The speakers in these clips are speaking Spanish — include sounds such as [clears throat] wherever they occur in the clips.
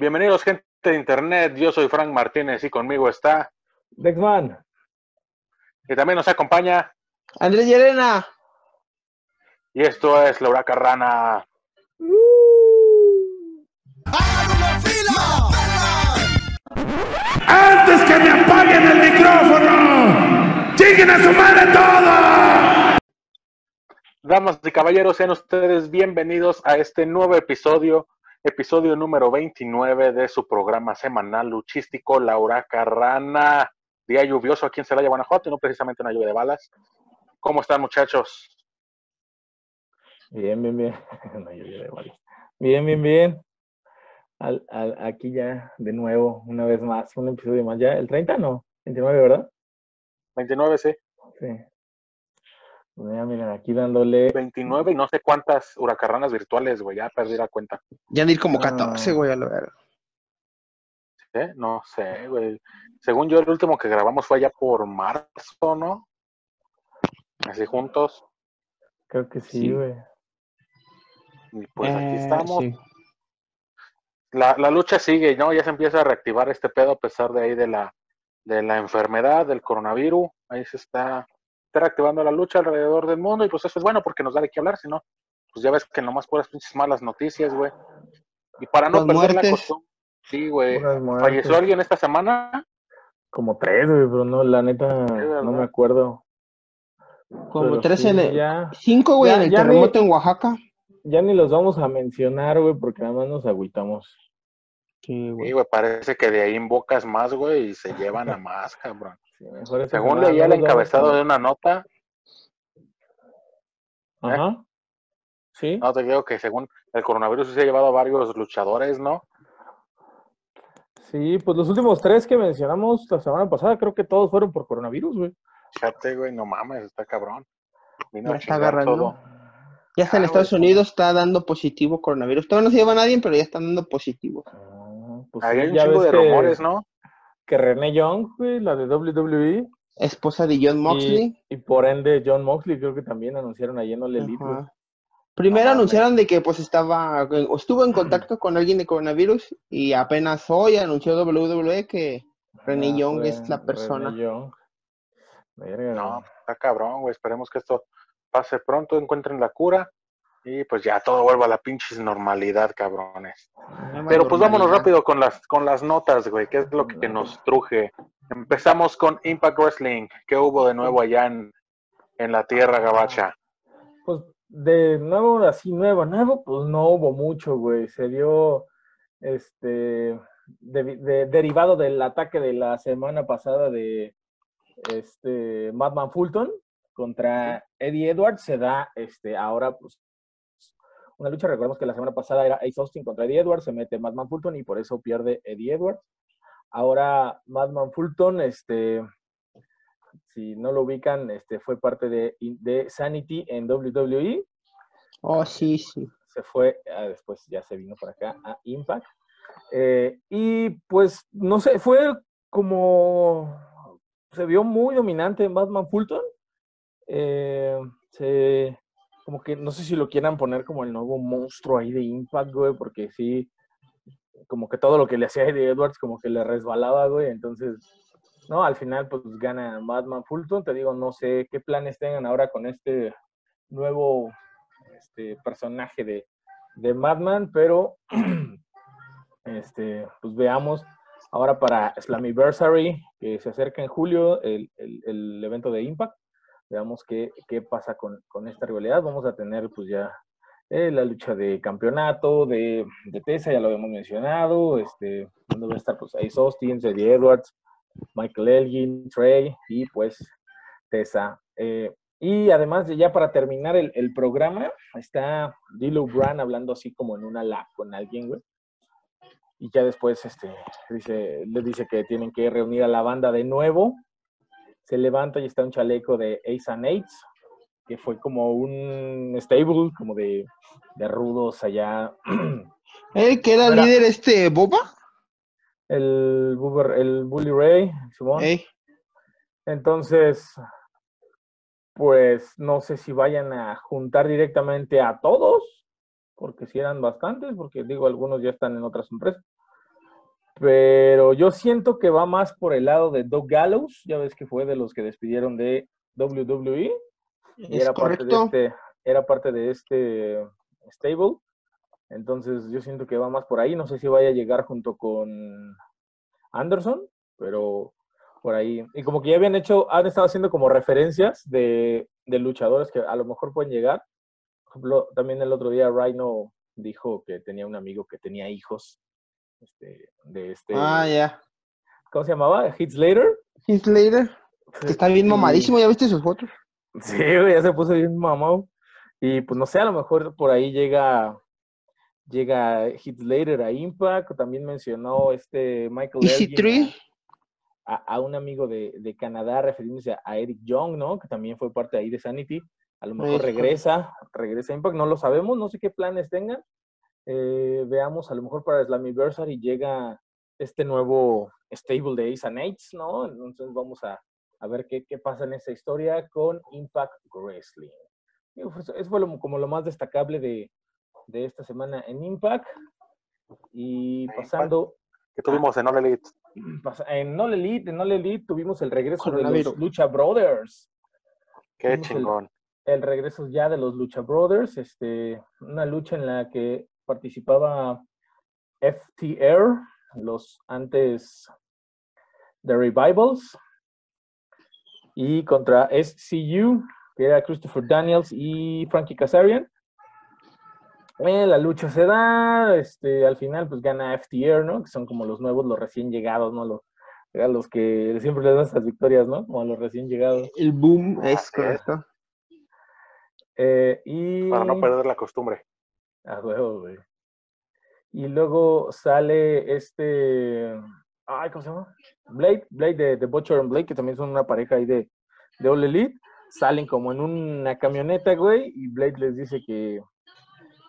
Bienvenidos, gente de internet. Yo soy Frank Martínez y conmigo está Dexman. Y también nos acompaña Andrés Llerena. Y esto es La Huraca Rana. ¡Antes que me apaguen el micrófono! ¡Lleguen a su madre todo! Damas y caballeros, sean ustedes bienvenidos a este nuevo episodio, episodio número 29 de su programa semanal luchístico La Huraca Rana. Día lluvioso aquí en Celaya, Guanajuato, y no precisamente una lluvia de balas. ¿Cómo están, muchachos? Bien, bien, bien. [laughs] Una lluvia de balas. Bien, bien, bien. Al, al, aquí ya, de nuevo, una vez más, un episodio más. ¿Ya el 30? No, 29, ¿verdad? 29, sí. Sí. Bueno, ya miren, aquí dándole. 29 y no sé cuántas huracarranas virtuales, güey, ya perdí la cuenta. Ya ni como 14, Ah. güey, a lo ver. ¿Eh? No sé, güey. Según yo, el último que grabamos fue allá por marzo, ¿no? Así juntos. Creo que sí, Sí. güey. Y pues aquí Eh, estamos. sí. La, la lucha sigue, ¿no? Ya se empieza a reactivar este pedo a pesar de ahí de la, de la enfermedad, del coronavirus. Ahí se está, está reactivando la lucha alrededor del mundo y pues eso es bueno porque nos da de qué hablar, si no, pues ya ves que nomás puras pinches malas noticias, güey. Y para no perder la costumbre, sí, güey. ¿Falleció alguien esta semana? Como tres, güey, pero no, la neta, no me acuerdo. Como Pero 13 sí, en el. Ya, 5, güey, Ya- en el ya terremoto ni- en Oaxaca. ya ni los vamos a mencionar, güey, porque nada más nos agüitamos. Sí, Sí, güey. güey, parece que de ahí invocas más, güey, y se llevan a más, cabrón. Sí, Según leía el encabezado de una nota, Ajá. Sí. no te digo que según el coronavirus se ha llevado a varios luchadores, ¿no? Sí, pues los últimos tres que mencionamos la semana pasada, creo que todos fueron por coronavirus, güey. Fíjate, güey, no mames, está cabrón. Vino Ya está agarrando. todo. Ya está en Ah, Estados güey. Unidos, está dando positivo coronavirus. Todavía no se lleva a nadie, pero ya están dando positivo. Ah, pues Ahí sí, hay un ya chingo de que- rumores, ¿no? Que René Young, güey, la de WWE, Esposa de John Moxley. y, y por ende John Moxley, creo que también anunciaron ahí en. Ajá. Primero anunciaron de que pues estaba, o estuvo en contacto con alguien de coronavirus y apenas hoy anunció WWE que René Ah, Young es la persona. René Young. No, está cabrón, güey. Esperemos que esto pase pronto, encuentren la cura y pues ya todo vuelva a la pinches normalidad, cabrones. Pero pues vámonos rápido con las con las notas, güey, que es lo que nos truje. Empezamos con Impact Wrestling. ¿Qué hubo de nuevo allá en, en la tierra gabacha? Pues de nuevo, así nuevo, nuevo, pues no hubo mucho, güey. Se dio, este, de- de- derivado del ataque de la semana pasada de, este, Madman Fulton contra Eddie Edwards, se da, este, ahora, pues, una lucha, recordemos que la semana pasada era Ace Austin contra Eddie Edwards, se mete Madman Fulton y por eso pierde Eddie Edwards. Ahora Madman Fulton, este, si no lo ubican, este, fue parte de, de Sanity en WWE. Oh, sí, sí. Se fue, ah, después ya se vino para acá a Impact. Eh, y pues, no sé, fue como. Se vio muy dominante en Batman Fulton. Eh, se, como que no sé si lo quieran poner como el nuevo monstruo ahí de Impact, güey, porque sí, como que todo lo que le hacía Eddie Edwards, como que le resbalaba, güey. Entonces, no, al final, pues gana Batman Fulton. Te digo, no sé qué planes tengan ahora con este nuevo este personaje de, de Madman, pero [clears throat] este, pues veamos ahora para Slammiversary, que se acerca en julio, el- el evento de Impact. Veamos qué, qué pasa con, con esta rivalidad. Vamos a tener pues ya eh, la lucha de campeonato de, de Tessa, ya lo habíamos mencionado, este, donde va a estar pues Ace Austin, Eddie Edwards, Michael Elgin, Trey y pues Tessa. Eh, y además, de ya para terminar el, el programa, está Dilo Brand hablando así como en una lab con alguien, güey. Y ya después este, dice, le dice que tienen que reunir a la banda de nuevo. Se levanta y está un chaleco de Ace and Eights, que fue como un stable, como de, de rudos allá. [clears throat] ¿El que era Era- líder este Boba? El, Bully Ray, Simón. Entonces, pues no sé si vayan a juntar directamente a todos, porque si eran bastantes, porque digo, algunos ya están en otras empresas. Pero yo siento que va más por el lado de Doug Gallows, ya ves que fue de los que despidieron de WWE y Es era parte de este, era parte de este stable. Entonces yo siento que va más por ahí. No sé si vaya a llegar junto con Anderson, pero por ahí. Y como que ya habían hecho, han estado haciendo como referencias de, de luchadores que a lo mejor pueden llegar. Por ejemplo, también el otro día Rhino dijo que tenía un amigo que tenía hijos. Este, de este, Ah, ya. ¿cómo se llamaba? Heath Slater. Heath Slater, que está bien mamadísimo, ¿ya viste sus fotos? Sí, güey, ya se puso bien mamado. Y pues no sé, a lo mejor por ahí llega llega Heath Slater a Impact, también mencionó este Michael Elgin a, a un amigo de, de Canadá refiriéndose a, a Eric Young, ¿no? Que también fue parte ahí de Sanity. A lo mejor regresa, regresa a Impact, no lo sabemos, no sé qué planes tengan. Eh, veamos, a lo mejor para Slammiversary llega este nuevo stable de Ace and Eights, ¿no? Entonces vamos a, a ver qué, qué pasa en esa historia con Impact Wrestling. Digo, pues, Eso fue lo- como lo más destacable de, de esta semana en Impact. Y pasando que tuvimos en All Elite. [clears throat] En All Elite, en All Elite tuvimos el regreso de los. Lucha Brothers. Qué Tuvimos el- chingón. El regreso ya de los Lucha Brothers, este, una lucha en la que participaba FTR, los antes The Revivals, y contra SCU, que era Christopher Daniels y Frankie Kazarian. Eh, la lucha se da, este, al final pues gana FTR, ¿no? Que son como los nuevos, los recién llegados, ¿no? Los, los que siempre les dan estas victorias, ¿no? Como a los recién llegados. El boom es es. correcto. Eh, y... Para no perder la costumbre. A huevo, güey. Y luego sale este. Ay, ¿cómo se llama? Blade, Blade de, de Butcher and Blade, que también son una pareja ahí de, de All Elite. Salen como en una camioneta, güey, y Blade les dice que,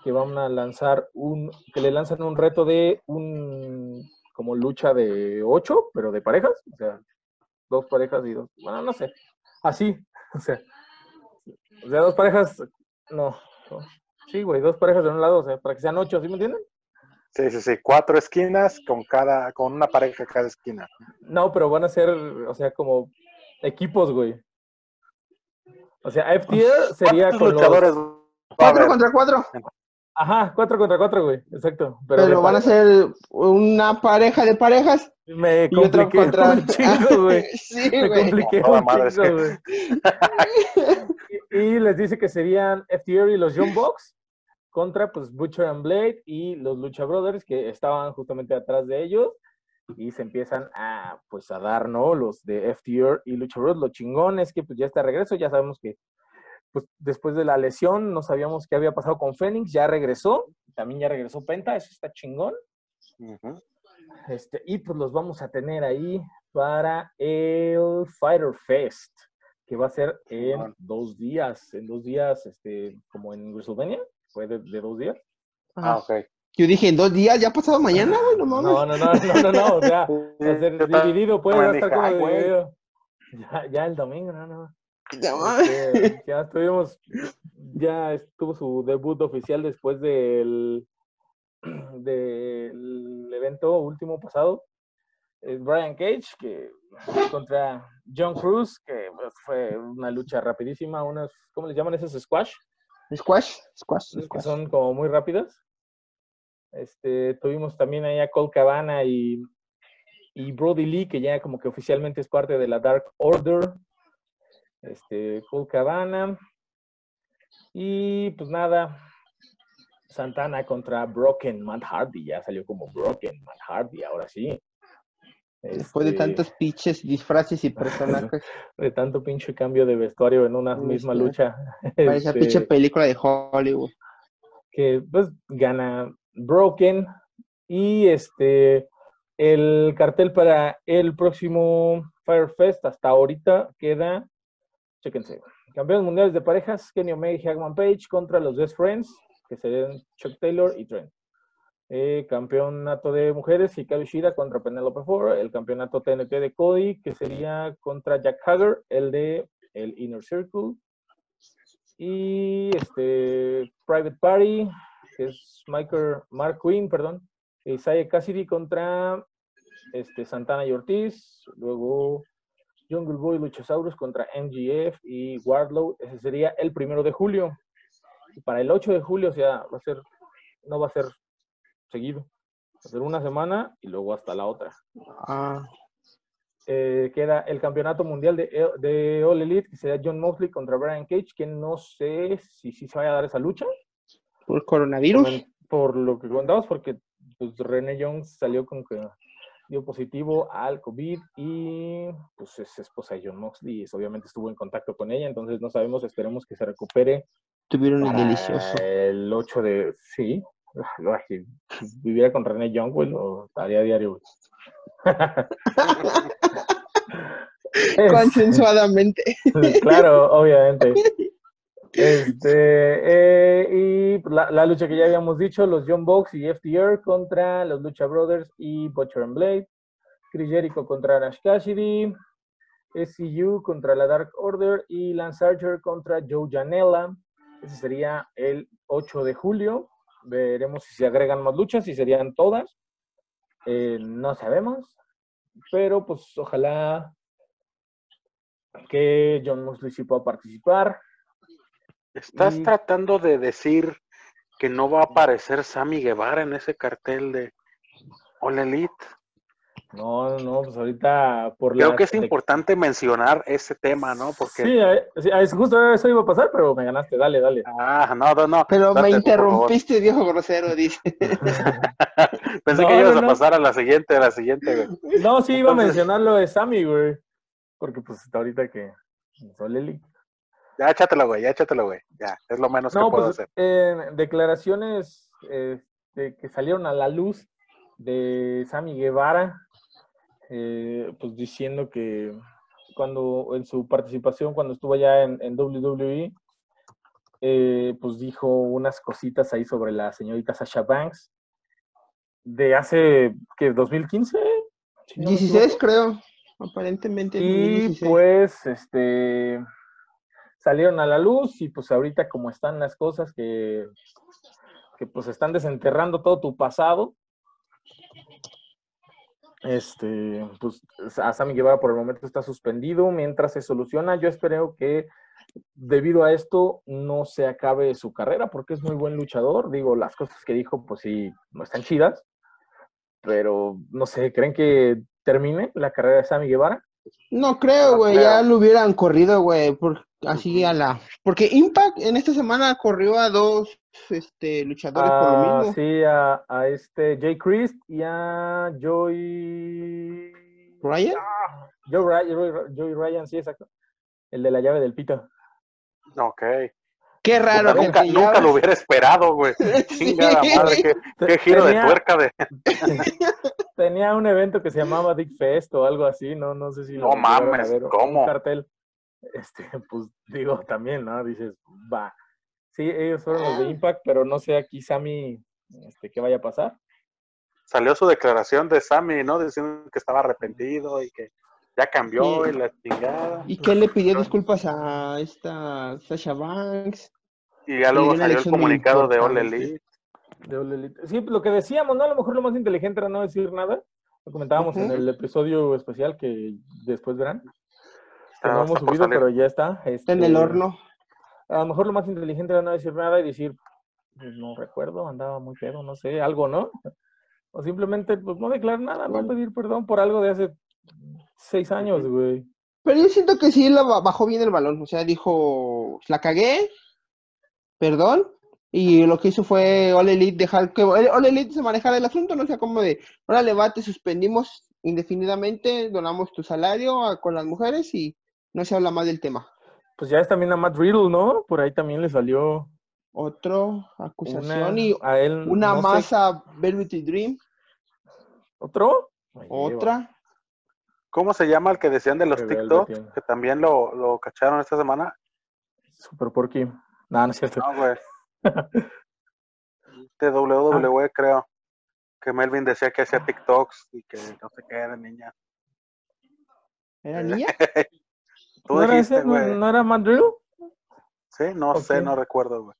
que van a lanzar un. que le lanzan un reto de un. como lucha de ocho, pero de parejas. O sea, dos parejas y dos. Bueno, no sé. Así. [laughs] O sea. O sea, dos parejas. No. no. Sí, güey, dos parejas de un lado, o sea, para que sean ocho, ¿sí me entienden? Sí, sí, sí. Cuatro esquinas con cada, con una pareja cada esquina. No, pero van a ser, o sea, como equipos, güey. O sea, FTR sería ¿Cuántos con luchadores los... Cuatro contra cuatro. Ajá, cuatro contra cuatro, güey, exacto. Pero, van a ser una pareja de parejas Me y compliqué contra. [laughs] un chingo, [laughs] güey. sí, Me güey. compliqué Toda un madre, chingo, güey. [laughs] Y, y les dice que serían FTR y los Young Bucks contra, pues, Butcher and Blade y los Lucha Brothers que estaban justamente atrás de ellos y se empiezan a, pues, a dar, ¿no? Los de FTR y Lucha Brothers. Lo chingón es que, pues, ya está regreso. Ya sabemos que, pues, después de la lesión, no sabíamos qué había pasado con Fénix. Ya regresó. También ya regresó Penta. Eso está chingón. Ujú. Este, y pues los vamos a tener ahí para el Fighter Fest, que va a ser en dos días. En dos días, este, como en WrestleMania, fue de, de dos días. Ah, ok. Yo dije, en dos días, ya pasado mañana, güey, no mames. No, no, no, no, no, no, o sea, [laughs] va a ser dividido, puede dije, estar como dividido. Ya, ya el domingo, no, no. Ya. Este, ya estuvimos, ya estuvo su debut oficial después del, [clears throat] del evento último pasado. Es Brian Cage, que contra John Cruz, que pues, fue una lucha rapidísima, unas, ¿cómo les llaman esos squash? Squash, squash, squash. son como muy rápidas. Este, tuvimos también ahí a Cole Cabana y, y Brody Lee, que ya como que oficialmente es parte de la Dark Order. Este, Cole Cabana. Y pues nada, Santana contra Broken Matt Hardy. Ya salió como Broken Matt Hardy, ahora sí. Después de Este, tantos pinches disfraces y personajes, [laughs] de tanto pinche cambio de vestuario en una Sí, misma sí. lucha. [laughs] parece este, pinche película de Hollywood. que pues gana Broken y este el cartel para el próximo Firefest hasta ahorita queda chéquense campeones mundiales de parejas Kenny Omega y Hagman Page contra los Best Friends que serían Chuck Taylor y Trent Eh, campeonato de mujeres Hikaru Shida contra Penelope Ford el campeonato TNT de Cody que sería contra Jack Hager el de el Inner Circle. Y este Private Party, que es Michael, Mark Quinn, perdón, Isaiah Cassidy contra este, Santana y Ortiz, luego Jungle Boy Luchasaurus contra MGF y Wardlow, ese sería el primero de julio. Y para el 8 de julio, o sea, va a ser, no va a ser seguido, ser una semana y luego hasta la otra. Ah, Eh, queda el campeonato mundial de, de All Elite, que sería John Moxley contra Brian Cage, que no sé si, si se vaya a dar esa lucha. por coronavirus. Por lo que contabas, porque pues, René Jones salió con que dio positivo al COVID y pues es esposa de John Moxley y obviamente estuvo en contacto con ella, entonces no sabemos, esperemos que se recupere Tuvieron para delicioso. el 8 de... Sí, [laughs] si viviera con René Young, güey, lo haría a diario. [laughs] [laughs] Consensuadamente. claro, obviamente. Este, eh, y pues, la, la lucha que ya habíamos dicho, los John Box y FTR contra los Lucha Brothers y Butcher and Blade, Chris Jericho contra Nash Cassidy, SCU contra la Dark Order y Lance Archer contra Joe Janela. Ese sería el 8 de julio. Veremos si se agregan más luchas, si serían todas. Eh, no sabemos, pero pues ojalá que John Moxley sí pueda participar. Estás Y- tratando de decir que no va a aparecer Sammy Guevara en ese cartel de All Elite. No, no, pues ahorita por Creo las que es de- importante mencionar ese tema, ¿no? Porque. Sí, eh, es justo eso iba a pasar, pero me ganaste, dale, dale. Ah, no, no, no. Pero date me interrumpiste, viejo grosero, dice. [laughs] Pensé No, que ibas no, a no. pasar a la siguiente, a la siguiente, güey. No, sí iba a mencionar lo de Sammy, güey. Porque pues hasta ahorita que Sol Eli. Ya échatelo, güey, ya échatelo, güey. Ya, es lo menos No, que puedo pues hacer. en declaraciones este, que salieron a la luz de Sammy Guevara, eh, pues diciendo que cuando en su participación, cuando estuvo allá en, en WWE, eh, pues dijo unas cositas ahí sobre la señorita Sasha Banks de hace, que 2015? Si no me 16 equivoco. creo. Aparentemente. Y 16. pues, este, salieron a la luz y pues ahorita como están las cosas que, que pues están desenterrando todo tu pasado, este, pues a Sammy Guevara por el momento está suspendido mientras se soluciona. Yo espero que debido a esto no se acabe su carrera porque es muy buen luchador. Digo, las cosas que dijo pues sí, no están chidas, pero no sé, ¿creen que termine la carrera de Sammy Guevara? No creo, güey. Ya lo hubieran corrido, güey. Así a la. Porque Impact en esta semana corrió a dos este, luchadores por lo Ah, mismo. sí, a, a este Jay Christ y a Joy. ¿Ryan? Ah, Joy, Joy- Joy Ryan, sí, exacto. El de la llave del pito. Ok. Qué raro. nunca, nunca lo hubiera esperado, güey. [laughs] Sí. Chingada madre, qué, qué giro de tuerca de. [laughs] Tenía un evento que se llamaba Dick Fest o algo así, no, no sé si No a mames, ver, un ¿cómo? cartel. Este, pues digo también, ¿no? Dices, va. Sí, ellos fueron los de Impact, pero no sé aquí Sammy este, qué vaya a pasar. Salió su declaración de Sammy, ¿no? Diciendo que estaba arrepentido y que ya cambió Sí. y la chingada. ¿Y que le pidió disculpas a esta Sasha Banks? Y ya luego salió el comunicado de All. Elite. De All Elite. Sí, pues, lo que decíamos, ¿no? A lo mejor lo más inteligente era no decir nada. Lo comentábamos en el episodio especial que después verán. Que no hemos subido, pero ya está. Está en el este, horno. A lo mejor lo más inteligente era no decir nada y decir, pues, no recuerdo, andaba muy pedo, no sé, algo, ¿no? O simplemente, pues no declarar nada, no pedir perdón por algo de hace seis años, güey. Pero yo siento que sí la ba- bajó bien el balón. O sea, dijo, la cagué, perdón. Y lo que hizo fue All Elite dejar que All Elite se manejara el asunto, no sea como de, órale, va, te suspendimos indefinidamente, donamos tu salario a- con las mujeres y no se habla más del tema. Pues ya es también a Matt Riddle, ¿no? Por ahí también le salió Otro acusación una, y a él, una no sé, más a Velvety Dream, ¿Otro? Ahí lleva. otra. ¿Cómo se llama el que decían de los TikTok? Que también lo, lo cacharon esta semana. Super Porky. No, no es cierto. No, güey. [laughs] De WWE, creo. Que Melvin decía que hacía TikToks y que no sé qué era niña. ¿Era niña? [laughs] Tú ¿No era, dijiste, ese? ¿No- güey. ¿No era Matt? Sí, no sé, Ok. no recuerdo, güey.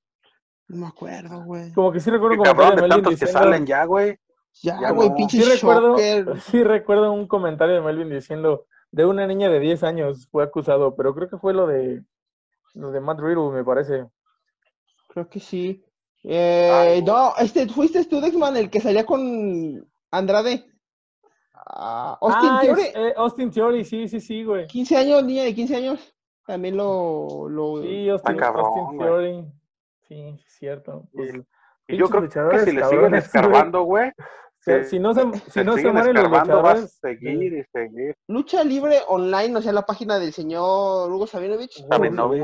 No me acuerdo, güey. Como que sí recuerdo como cabrón de de Melvin tantos que diciendo, salen ya, güey. Ya, Ya güey, no. pinche Sí recuerdo, sí recuerdo un comentario de Melvin diciendo de una niña de 10 años fue acusado, pero creo que fue lo de lo de Matt Riddle, me parece. Creo que sí. Eh, Ay, no, este, fuiste tú, Dexman, el que salía con Andrade. Ah, Austin Ah, Theory, es- eh, Austin Theory, sí, sí, sí, güey. 15 años, niña de 15 años. También lo. lo... Sí, Austin, cabrón, Austin. Theory. Sí, es cierto. Pues, Y yo pinches creo que luchadores si le siguen [laughs] escarbando, güey, se- si no se, si no se mueren los escarbando, vas a luchadores, seguir y seguir. Lucha Libre Online, o sea, la página del señor Hugo Sabinovich. Sabinovich.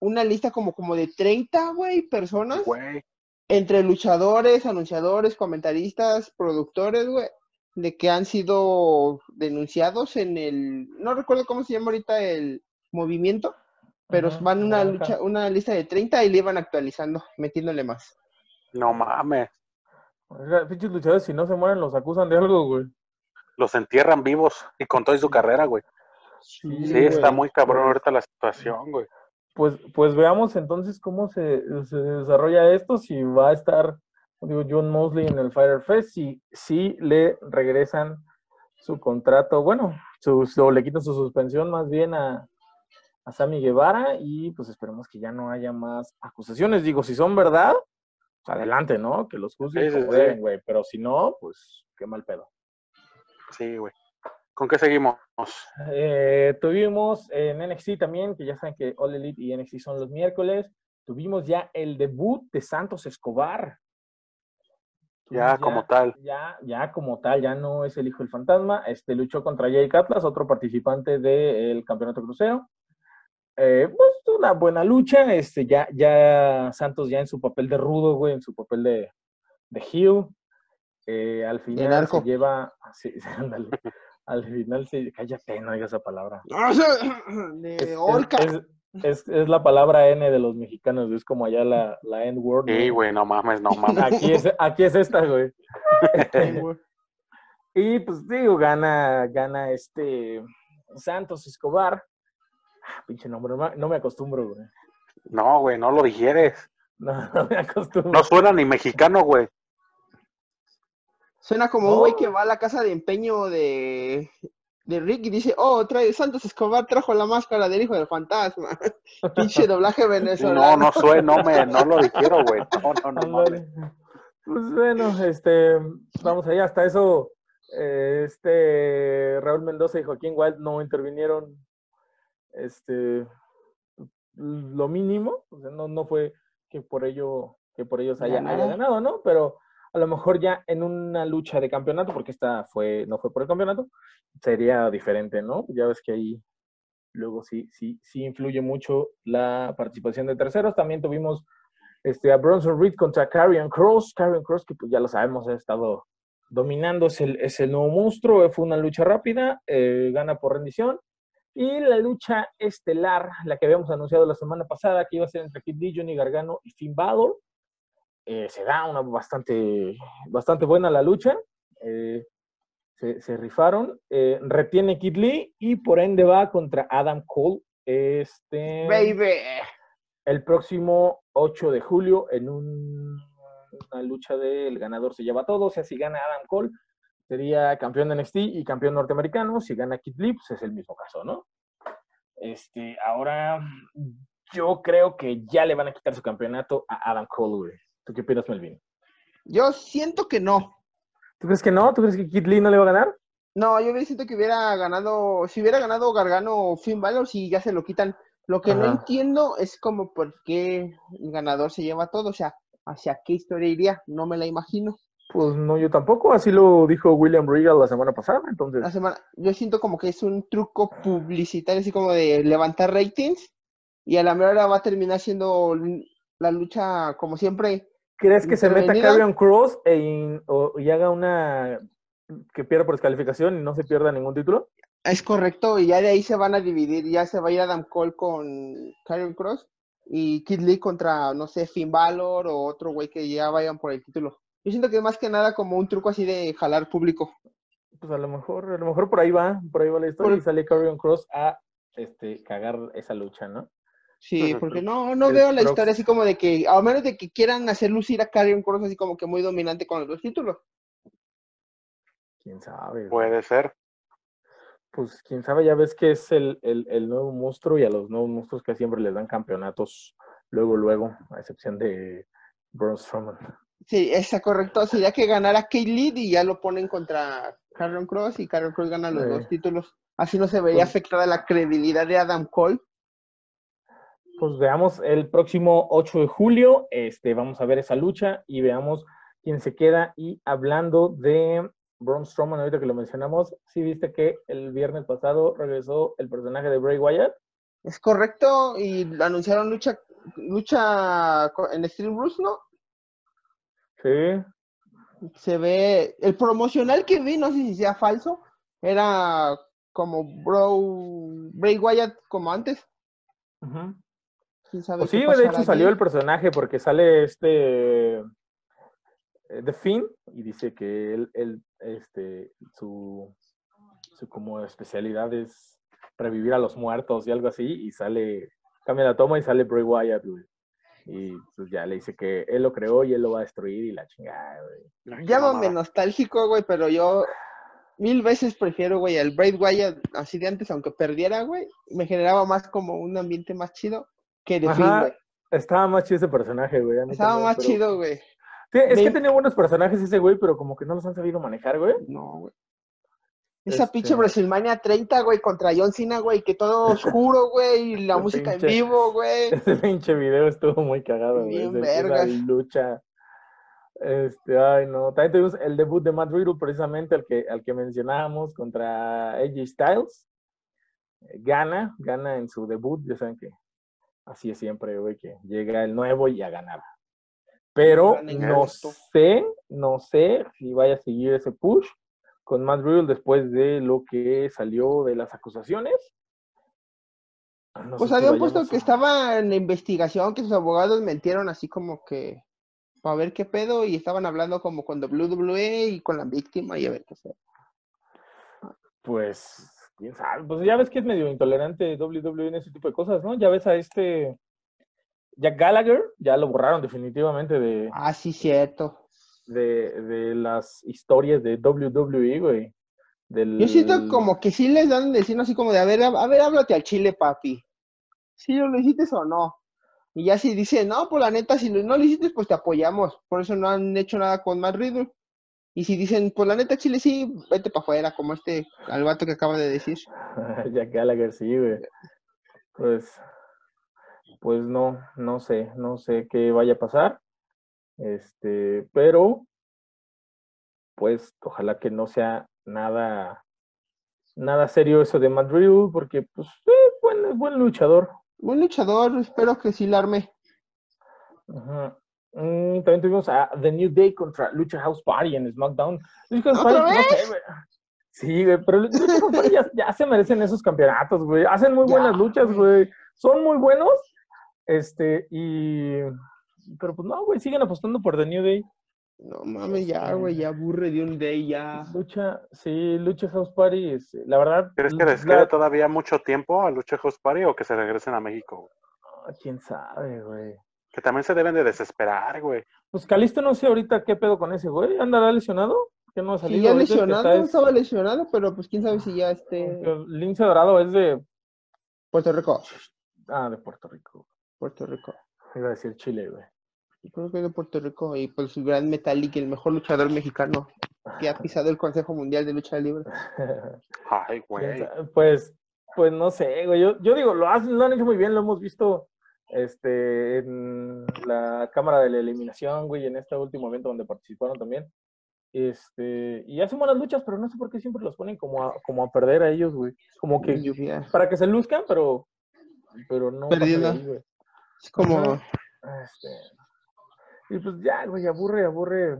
Una lista como, como de 30, güey, personas. Güey, entre luchadores, anunciadores, comentaristas, productores, güey, de que han sido denunciados en el, no recuerdo cómo se llama ahorita el movimiento, pero Ajá, van una lucha, una lista de 30 y le iban actualizando, metiéndole más. no mames. Oiga, pinches luchadores, si no se mueren, los acusan de algo, güey. Los entierran vivos y con toda su carrera, güey. Sí, güey. está muy cabrón pues, ahorita la situación, güey. Pues, pues veamos entonces cómo se, se desarrolla esto, si va a estar, digo, John Mosley en el Fire Fest, si, si le regresan su contrato, bueno, le quitan su suspensión más bien a, a Sammy Guevara y pues esperemos que ya no haya más acusaciones. Digo, si son verdad, pues adelante, ¿no? Que los juzguen Sí, sí, güey, pero si no, pues qué mal pedo. Sí, güey. ¿Con qué seguimos? Eh, tuvimos en NXT también, que ya saben que All Elite y NXT son los miércoles. Tuvimos ya el debut de Santos Escobar. Ya como tal. Ya, ya como tal, ya no es el hijo del fantasma. Este luchó contra Jake Atlas, otro participante del campeonato crucero. Eh, pues una buena lucha. Este, ya, ya Santos ya en su papel de rudo, güey, en su papel de, de heel. Eh, al final se lleva. [laughs] sí, ándale. al final se. Cállate, no digas esa palabra. [clears throat] De es- Orca. es- es- es la palabra N de los mexicanos, es como allá la, la N-word. Sí, ¿no? güey, no mames, no mames. Aquí es, aquí es esta, güey. [laughs] Y pues digo, gana, gana este Santos Escobar. Ah, pinche nombre, no me, acostumbro, güey. No, güey, no lo digieres. No, [laughs] no me acostumbro. No suena ni mexicano, güey. Suena como un güey que va a la casa de empeño de, de Rick y dice, oh, trae Santos Escobar trajo la máscara del hijo del fantasma. [laughs] Pinche doblaje No, venezolano. no suena, no me, no lo dijeron, güey. No, no, no. Pues bueno, este, vamos allá, hasta eso, eh, este Raúl Mendoza y Joaquín Wild no intervinieron, este, lo mínimo, o sea, no, no fue que por ello, que por ellos haya, haya ganado, ¿no? Pero a lo mejor ya en una lucha de campeonato, porque esta fue, no fue por el campeonato, sería diferente, ¿no? Ya ves que ahí luego sí, sí, sí influye mucho la participación de terceros. También tuvimos este, a Bronson Reed contra Karrion Cross. Karrion Cross, que pues ya lo sabemos, ha estado dominando, es el, es el nuevo monstruo. Fue una lucha rápida, eh, gana por rendición. Y la lucha estelar, la que habíamos anunciado la semana pasada, que iba a ser entre Kid Lee, Johnny Gargano y Finn Balor, eh, se da una bastante, bastante buena la lucha. eh, se, se rifaron. eh, retiene Kid Lee y por ende va contra Adam Cole. Este, Baby. el próximo 8 de julio en un- una lucha del ganador se lleva todo. O sea, si gana Adam Cole, sería campeón de NXT y campeón norteamericano. Si gana Kid Lee, pues es el mismo caso, ¿no? Este, ahora yo creo que ya le van a quitar su campeonato a Adam Cole, güey. ¿Tú qué opinas, Melvin? Yo siento que no. ¿Tú crees que no? ¿Tú crees que Kid Lee no le va a ganar? No, yo siento que hubiera ganado, si hubiera ganado Gargano o Finn Balor, si ya se lo quitan. Lo que no entiendo es como por qué el ganador se lleva todo, o sea, hacia qué historia iría, no me la imagino. Pues no, yo tampoco. Así lo dijo William Regal la semana pasada. Entonces, La semana, yo siento como que es un truco publicitario, así como de levantar ratings, y a la mejor hora va a terminar siendo la lucha, como siempre, ¿crees que se meta. Carrion Cross e in- o- y haga una que pierda por descalificación y no se pierda ningún título? Es correcto, y ya de ahí se van a dividir, ya se va a ir Adam Cole con Karrion Cross y Kid Lee contra, no sé, Finn Balor o otro güey que ya vayan por el título. Yo siento que es más que nada como un truco así de jalar público. Pues a lo mejor, a lo mejor por ahí va, por ahí va la historia Por- y sale Carrion Cross a este cagar esa lucha, ¿no? Sí, porque no, no El veo la historia así como de que, a menos de que quieran hacer lucir a Karrion Cross así como que muy dominante con los dos títulos. quién sabe. Puede ser. Pues quién sabe, ya ves que es el, el, el nuevo monstruo y a los nuevos monstruos que siempre les dan campeonatos luego, luego, a excepción de Braun Strowman. Sí, está correcto. Sería que ganara Kate Lead y ya lo ponen contra Carrion Cross y Carrion Cross gana los Sí. dos títulos. Así no se vería Pues- afectada la credibilidad de Adam Cole. Pues veamos el próximo 8 de julio, este, vamos a ver esa lucha y veamos quién se queda. Y hablando de Braun Strowman, ahorita que lo mencionamos, sí viste que el viernes pasado regresó el personaje de Bray Wyatt. Es correcto. Y anunciaron lucha lucha en Stream Rules, ¿no? Sí, Se ve. El promocional que vi, no sé si sea falso, era como Bro, Bray Wyatt como antes. ujú. ¿Quién sabe Pues sí, de hecho salió el personaje porque sale este eh, The Finn y dice que él, él, este, su, su como especialidad es revivir a los muertos y algo así y sale, cambia la toma y sale Bray Wyatt, güey. Y pues ya le dice que él lo creó y él lo va a destruir y la chingada, güey. Llámame nostálgico, güey, pero yo mil veces prefiero, güey, al Braid Wyatt así de antes, aunque perdiera, güey, me generaba más como un ambiente más chido que de Ajá, güey. Estaba más chido ese personaje, güey. Estaba también, más pero- chido, güey. Sí, es que tenía buenos personajes ese güey, pero como que no los han sabido manejar, güey. No, güey. Esa Este- pinche WrestleMania 30, güey, contra John Cena, güey, que todo [laughs] oscuro, güey, y la Ese música en vivo, [laughs] güey. Ese pinche video estuvo muy cagado, güey. Vergas. lucha. Este, ay, no. También tuvimos el debut de Matt Riddle, precisamente al que, al que mencionábamos contra AJ Styles. Eh, Gana, gana en su debut. Ya saben que así es siempre, güey, que llega el nuevo y a ganar. Pero no sé, no sé si vaya a seguir ese push con Matt Riddle después de lo que salió de las acusaciones. No Pues habían puesto que estaba en investigación, que sus abogados mentieron así como que para ver qué pedo y estaban hablando como con WWE y con la víctima y a ver qué hacer. Pues, quién sabe. Pues ya ves que es medio intolerante WWE en ese tipo de cosas, ¿no? Ya ves a este Jack Gallagher, ya lo borraron definitivamente de, Ah, sí, cierto. de, de las historias de WWE, güey. Del... Yo siento como que sí les dan decir así como de, a ver, a, a ver, háblate al chile, papi. Si lo hiciste o no. Y ya si dice, no, pues la neta, si no lo hiciste, pues te apoyamos. Por eso no han hecho nada con Matt Riddle. Y si dicen, pues la neta, chile, sí, vete para afuera, como este, al vato que acaba de decir. [laughs] Jack Gallagher, sí, güey. Pues, pues no, no sé, no sé qué vaya a pasar. Este, pero, pues, ojalá que no sea nada, nada serio eso de Matt Riddle, porque, pues, eh, buen, buen luchador. Buen luchador, espero que sí la arme. Ajá. Mm, también tuvimos a The New Day contra Lucha House Party en SmackDown. Lucha House ¿Otra Party, no sé, güey. Sí, güey, pero Lucha House Party ya, ya se merecen esos campeonatos, güey. Hacen muy Ya, buenas luchas, güey. Son muy buenos. Este, y. Pero pues no, güey, siguen apostando por The New Day. No mames, ya, güey, ya aburre de un day, ya. Lucha, sí, Lucha House Party, es, la verdad. ¿Crees que les quede todavía mucho tiempo a Lucha House Party o que se regresen a México? Ah, quién sabe, güey. Que también se deben de desesperar, güey. Pues Calisto no sé ahorita qué pedo con ese, güey. ¿Andará lesionado? Que no ha Sí, salido. ya ahorita el que lesionado, es- estaba lesionado, pero pues quién sabe si ya esté Aunque Lince Dorado es de. Puerto Rico. Ah, de Puerto Rico. Puerto Rico. Iba a decir Chile, güey. Yo Creo que es de Puerto Rico y pues Gran Metallic, el mejor luchador mexicano que ha pisado el Consejo Mundial de Lucha Libre. Ay, ¿Quién güey. Pues, pues no sé, güey. Yo, yo digo, lo, hacen, lo han hecho muy bien, lo hemos visto este, en la Cámara de la Eliminación, güey, en este último evento donde participaron también. Este, y hacen buenas luchas, pero no sé por qué siempre los ponen como a, como a perder a ellos, güey. Como que Lluvia. para que se luzcan, pero, pero no. ahí, güey. Es como. Este, y pues ya, güey, aburre, aburre.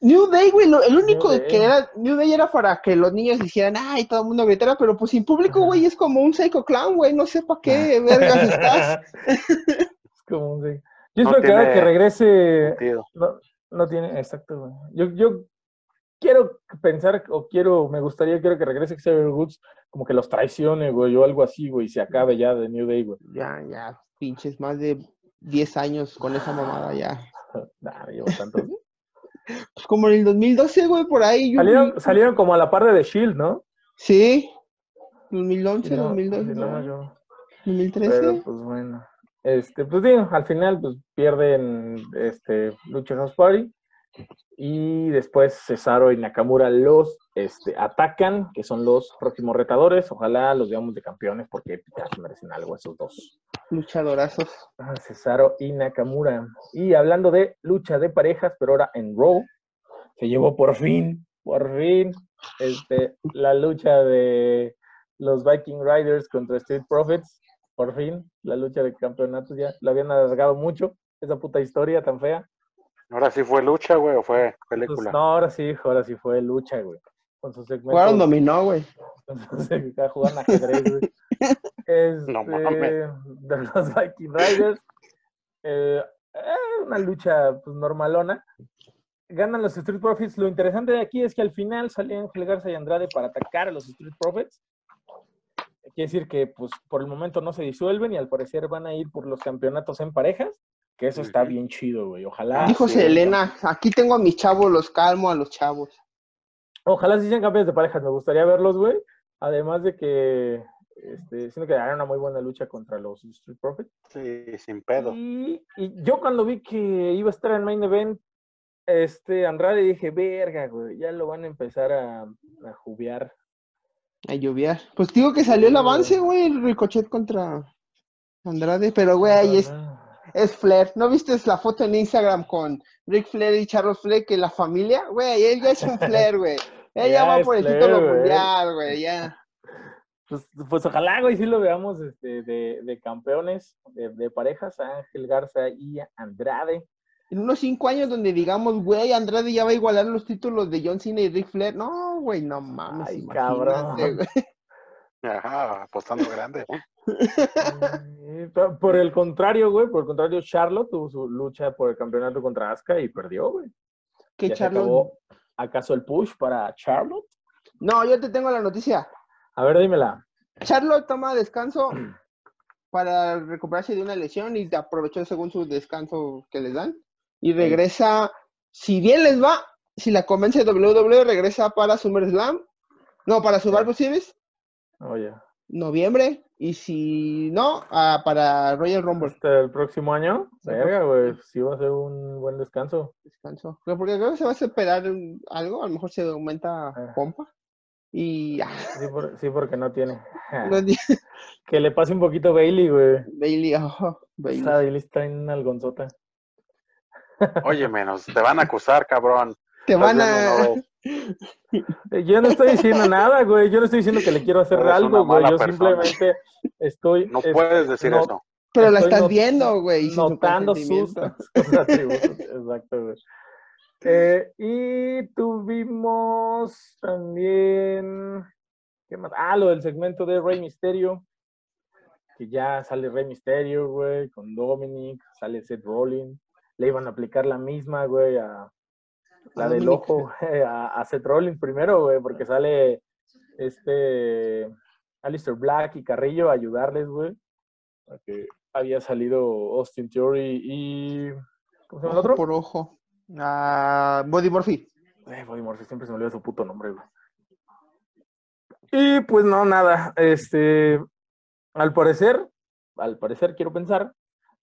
New Day, güey, lo- el único que era New Day era para que los niños dijeran, ay, todo el mundo gritara, pero pues sin público, Ajá. güey, es como un psycho clown, güey, no sé para qué vergas [laughs] estás. es como un... Yo No espero que ahora que tiene regrese Sentido. No, no tiene, exacto, güey. Yo, yo quiero pensar, o quiero, me gustaría, quiero que regrese Xavier Woods, como que los traicione, güey, o algo así, güey, y se acabe ya de New Day, güey. Ya, ya, pinches, más de 10 años con esa mamada ya. [laughs] Nah, llevo tanto. Pues como en el 2012, güey, por ahí. yo- Salieron, salieron como a la par de The Shield, ¿no? Sí. 2011, Sí, no, 2012, sí, no me acuerdo. 2013. Pero pues bueno. Este, pues digo, al final pues pierden este Lucha House Party. Y después Cesaro y Nakamura los este, atacan, que son los próximos retadores. Ojalá los veamos de campeones porque ya se merecen algo esos dos. Luchadorazos. Ah, Cesaro y Nakamura. Y hablando de lucha de parejas, pero ahora en Raw, se llevó por fin, por fin, este, la lucha de los Viking Riders contra Street Profits. Por fin, la lucha de campeonatos ya la habían alargado mucho, esa puta historia tan fea. Ahora sí fue lucha, güey, o fue Pues, película. no, ahora sí, ahora sí fue lucha, güey. Con sus Jugaron segmentos. dominó, güey. Entonces, acá juegan ajedrez, güey. [laughs] Este, No mames. De los [laughs] Viking Riders. Eh, eh, una lucha pues, normalona. Ganan los Street Profits. Lo interesante de aquí es que al final sale Ángel Garza y Andrade para atacar a los Street Profits. Quiere decir que pues por el momento no se disuelven y al parecer van a ir por los campeonatos en parejas. Que eso está bien chido, güey. Ojalá. Dijo sí, Selena, aquí tengo a mis chavos, los calmo a los chavos. Ojalá sí sean campeones de parejas, me gustaría verlos, güey. Además de que este, siento que harán una muy buena lucha contra los Street Profits. Sí, sin pedo. Y, y yo cuando vi que iba a estar en main event, este Andrade dije, verga, güey, ya lo van a empezar a, a jubiar. A lloviar. Pues digo que salió el avance, güey, el ricochet contra Andrade, pero güey, ahí es, es Flair. ¿No viste la foto en Instagram con Rick Flair y Charles Flair que la familia? Güey, él ya es un Flair, güey. [laughs] Ella Ya va por el título mundial, güey, ya. Pues, pues ojalá, güey, sí lo veamos este, de, de campeones, de, de parejas, Ángel Garza y Andrade. En unos cinco años donde digamos, güey, Andrade ya va a igualar los títulos de John Cena y Rick Flair. No, güey, no mames. Ay, cabrón. güey. Ajá, apostando grande. Eh, por- el contrario, güey, por el contrario, Charlotte tuvo su lucha por el campeonato contra Asuka y perdió, güey. Ya se Charlotte- acabó. ¿Acaso el push para Charlotte? No, yo te tengo la noticia. A ver, dímela. Charlotte toma descanso para recuperarse de una lesión y aprovechó según su descanso que les dan. Y regresa, si bien les va, si la convence WWE, regresa para SummerSlam. No, para Survivor Series, Oye, noviembre. Y si no, ah, para Royal Rumble. hasta el próximo año, verga, güey, sí va a ser un buen descanso. Descanso. Pero Porque creo que se va a esperar algo, a lo mejor se aumenta Ah. pompa. Y ah, Sí, por- sí, porque no tiene. [laughs] no [laughs] Que le pase un poquito Bailey, güey. Bailey, oh, Bailey. Esa Bailey está en algonzota. [laughs] Oye, menos, te van a acusar, cabrón. Te van a. Yo no estoy diciendo nada, güey. Yo no estoy diciendo que le quiero hacer Eres algo, güey. Yo persona. simplemente estoy. No es- puedes decir no- eso. Pero la estás not- viendo, güey. notando sus, consentimiento. sus atributos. Exacto, güey. Eh, y tuvimos también. ¿Qué más? Ah, lo del segmento de Rey Misterio. Que ya sale Rey Misterio, güey, con Dominic, sale Seth Rollins. Le iban a aplicar la misma, güey, a la del ojo, [laughs] güey, a, a Seth Rollins primero, güey, porque sale este Alistair Black y Carrillo a ayudarles, güey. Porque había salido Austin Theory y. ¿Cómo se llama el otro? por ojo. Ah, Body Murphy. Eh, Buddy Murphy, siempre se me olvida su puto nombre, güey. Y pues no, nada. Este. Al parecer, al parecer quiero pensar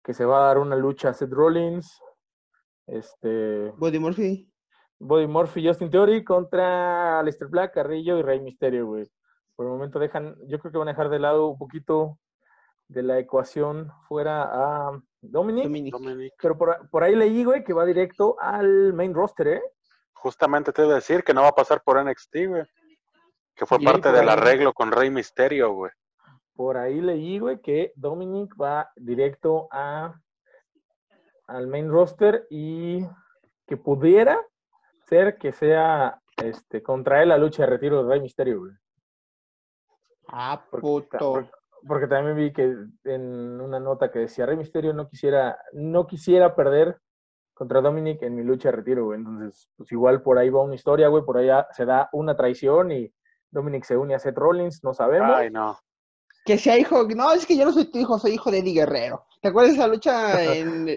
que se va a dar una lucha a Seth Rollins, este, Body Murphy. Body Murphy y Austin Theory contra Aleister Black, Carrillo y Rey Misterio, güey. Por el momento dejan, yo creo que van a dejar de lado un poquito de la ecuación fuera a Dominic, Dominic. Dominic. pero por, por ahí leí, güey, que va directo al main roster, ¿eh? Justamente te iba a decir que no va a pasar por NXT, güey. Que fue parte del ahí. arreglo con Rey Misterio, güey. Por ahí leí, güey, que Dominic va directo a al main roster y que pudiera ser que sea este contra él la lucha de retiro de Rey Misterio, güey. Ah, puto. porque- porque también vi que en una nota que decía Rey Misterio no quisiera, no quisiera perder contra Dominic en mi lucha de retiro, güey. Entonces, pues igual por ahí va una historia, güey, por allá se da una traición y Dominic se une a Seth Rollins, no sabemos. Ay, no. Que sea hijo. No, es que yo no soy tu hijo, soy hijo de Eddie Guerrero. ¿Te acuerdas de esa lucha [laughs] en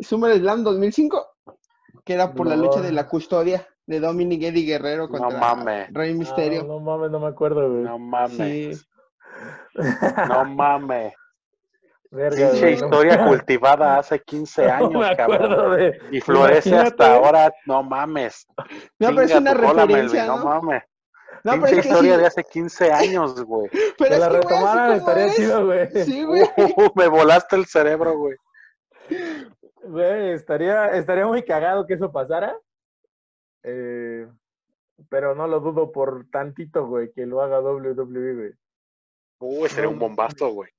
SummerSlam 2005? que era por la No. lucha de la custodia de Dominic Eddie Guerrero No contra mames. Rey Misterio. Ah, no mames, no me acuerdo, güey. No mames. Sí. No mames. [laughs] Verga, Pinche güey, no- historia cultivada hace 15 [laughs] años, no me cabrón. de. Y florece Imagínate. hasta ahora, no mames. No, pero es Chinga una referencia, Melvin, ¿no? No mames. No, pero Pinche es que historia sí, de hace 15 años, güey. [laughs] pero Que es la que, retomaran estaría es. chido, güey. Sí, güey. Uh, me volaste el cerebro, güey. Güey, estaría, estaría muy cagado que eso pasara. Eh, pero no lo dudo por tantito, güey, que lo haga WWE, güey. Uy, sería un bombazo, güey.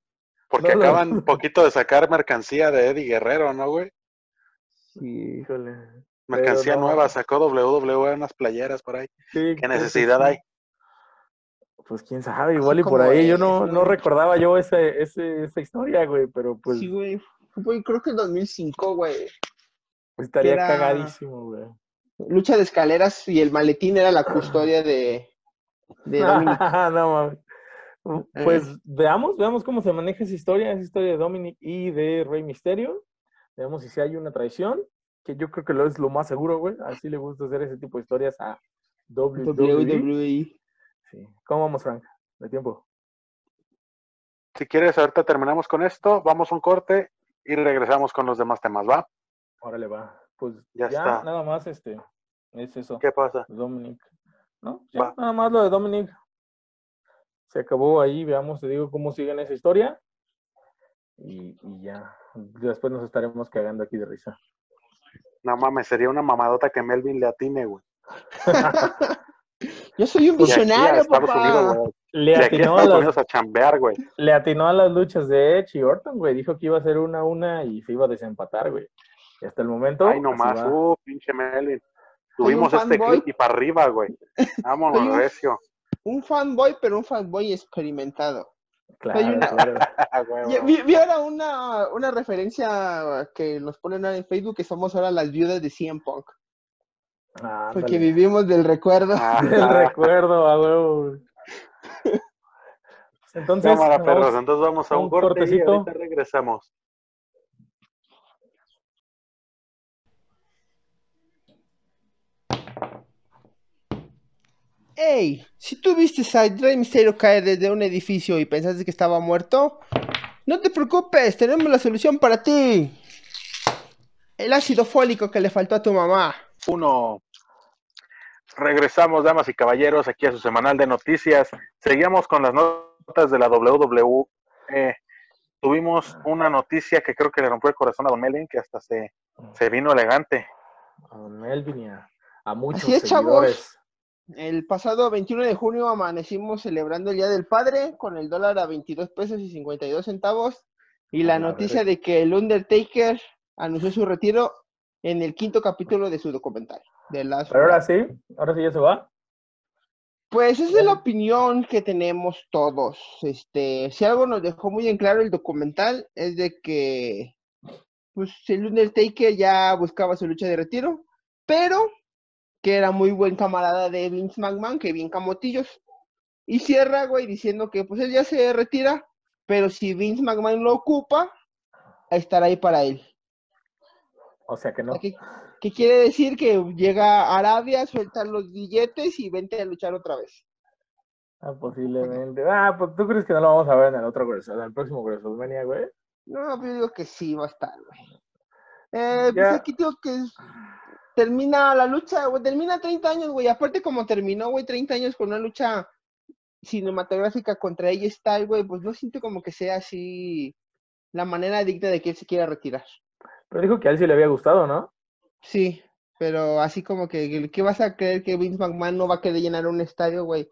Porque No acaban un poquito de sacar mercancía de Eddie Guerrero, ¿no, güey? Sí. Híjole. Mercancía no. nueva, sacó WWE unas playeras por ahí. Sí, ¿Qué necesidad sí. hay? Pues quién sabe, igual y por ahí. Yo no, no recordaba yo ese, ese, esa historia, güey, pero pues Sí, güey. Güey, creo que en 2005, güey. estaría era- cagadísimo, güey. Lucha de escaleras y el maletín era la [laughs] custodia de, de [laughs] no mames. Eh. Pues veamos, veamos cómo se maneja esa historia, esa historia de Dominic y de Rey Misterio. Veamos si hay una traición, que yo creo que lo es lo más seguro, güey. Así le gusta hacer ese tipo de historias a WWE. WWE. Sí. ¿Cómo vamos, Frank? De tiempo. Si quieres, ahorita terminamos con esto, vamos a un corte y regresamos con los demás temas, ¿va? Órale, va. Pues Ya ya, está. nada más este es eso. ¿Qué pasa? Dominic. ¿No? Ya, nada más lo de Dominic. Se acabó ahí, veamos, te digo cómo sigue en esa historia. Y, y ya. Después nos estaremos cagando aquí de risa. No mames, sería una mamadota que Melvin le atine, güey. [laughs] Yo soy un visionario, papá. Unidos. Le atinó, a las, Unidos a chambear, güey. le atinó a las luchas de Edge y Orton, güey. Dijo que iba a ser una a una y se iba a desempatar, güey. Y hasta el momento. Ay, nomás, uh, pinche Melvin. Tuvimos este clip y para arriba, güey. [laughs] Vámonos, recio. Un fanboy, pero un fanboy experimentado. Claro, soy una- claro. [laughs] Güey, Vi, ahora una, una referencia que nos ponen ahora en Facebook que somos ahora las viudas de CM Punk. Ah, Porque vivimos del recuerdo. Ah, [laughs] El recuerdo, a huevo. Entonces, Cámara, perros. Entonces vamos a un, un corte y cortecito. ahorita regresamos. Hey, si tú viste a Rey Mysterio caer desde un edificio y pensaste que estaba muerto, no te preocupes, tenemos la solución para ti. El ácido fólico que le faltó a tu mamá. Uno. Regresamos, damas y caballeros, aquí a su semanal de noticias. Seguimos con las notas de la WWE. tuvimos una noticia que creo que le rompió el corazón a Don Melvin, que hasta se, se vino elegante. a Melvin y a, a muchos Así es, seguidores. chavos. El pasado 21 de junio amanecimos celebrando el Día del Padre con el dólar a 22 pesos y 52 centavos y la A la noticia de que el Undertaker anunció su retiro en el quinto capítulo de su documental. De Pero ahora sí, ahora sí ya se va. Pues esa es la opinión que tenemos todos. Este, si algo nos dejó muy en claro el documental es de que pues el Undertaker ya buscaba su lucha de retiro, pero que era muy buen camarada de Vince McMahon, que bien camotillos. Y cierra, güey, diciendo que pues él ya se retira, pero si Vince McMahon lo ocupa, estará ahí para él. O sea que no. ¿Qué, qué quiere decir? Que llega a Arabia, suelta los billetes y vente a luchar otra vez. Ah, posiblemente. Ah, pues tú crees que no lo vamos a ver en el otro en el próximo WrestleMania, güey. No, yo digo que sí va a estar, güey. Eh, pues aquí digo que termina la lucha, güey, termina 30 años, güey. Aparte como terminó, güey, 30 años con una lucha cinematográfica contra ella Style, güey, pues no siento como que sea así la manera digna de que él se quiera retirar. Pero dijo que a él sí le había gustado, ¿no? Sí, pero así como que, ¿qué vas a creer que Vince McMahon no va a querer llenar un estadio, güey,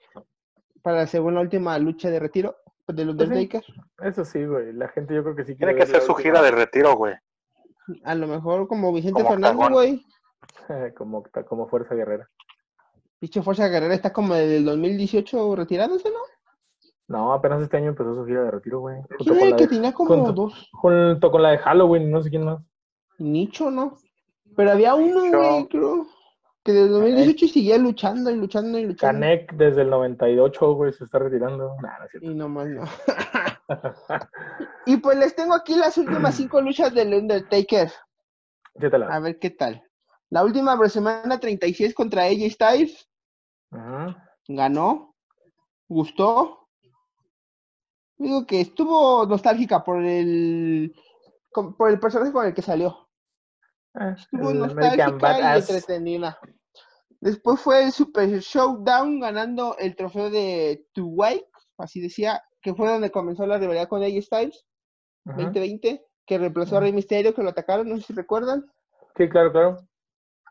para la segunda última lucha de retiro del Pues sí. Undertaker? Eso sí, güey. La gente yo creo que sí Tiene quiere que ver ser la su última- gira de retiro, güey. A lo mejor como Vicente Como Fernández, güey. [laughs] como, como Fuerza Guerrera. Dicho Fuerza Guerrera está como desde el 2018 retirándose, ¿no? No, apenas este año empezó su gira de retiro, güey. ¿Quién era el que de- tenía como junto- dos? junto con la de Halloween, no sé quién más. Nicho, ¿no? Pero había uno, güey, creo. Que desde el 2018 seguía luchando y luchando y luchando. Canek desde el 98, güey, se está retirando. Nah, no es cierto. Y nomás no. [laughs] y pues les tengo aquí las últimas [clears throat] cinco luchas del Undertaker. A ver qué tal. La última WrestleMania 36 contra AJ Styles Ajá. ganó, gustó. Digo que estuvo nostálgica por el por el personaje con el que salió. Ah, Estuvo el nostálgica y entretenida. Después fue el Super Showdown ganando el trofeo de Two White, así decía, que fue donde comenzó la rivalidad con AJ Styles, Ajá. 2020, que reemplazó a Rey Mysterio, que lo atacaron, no sé si recuerdan. Sí, claro, claro.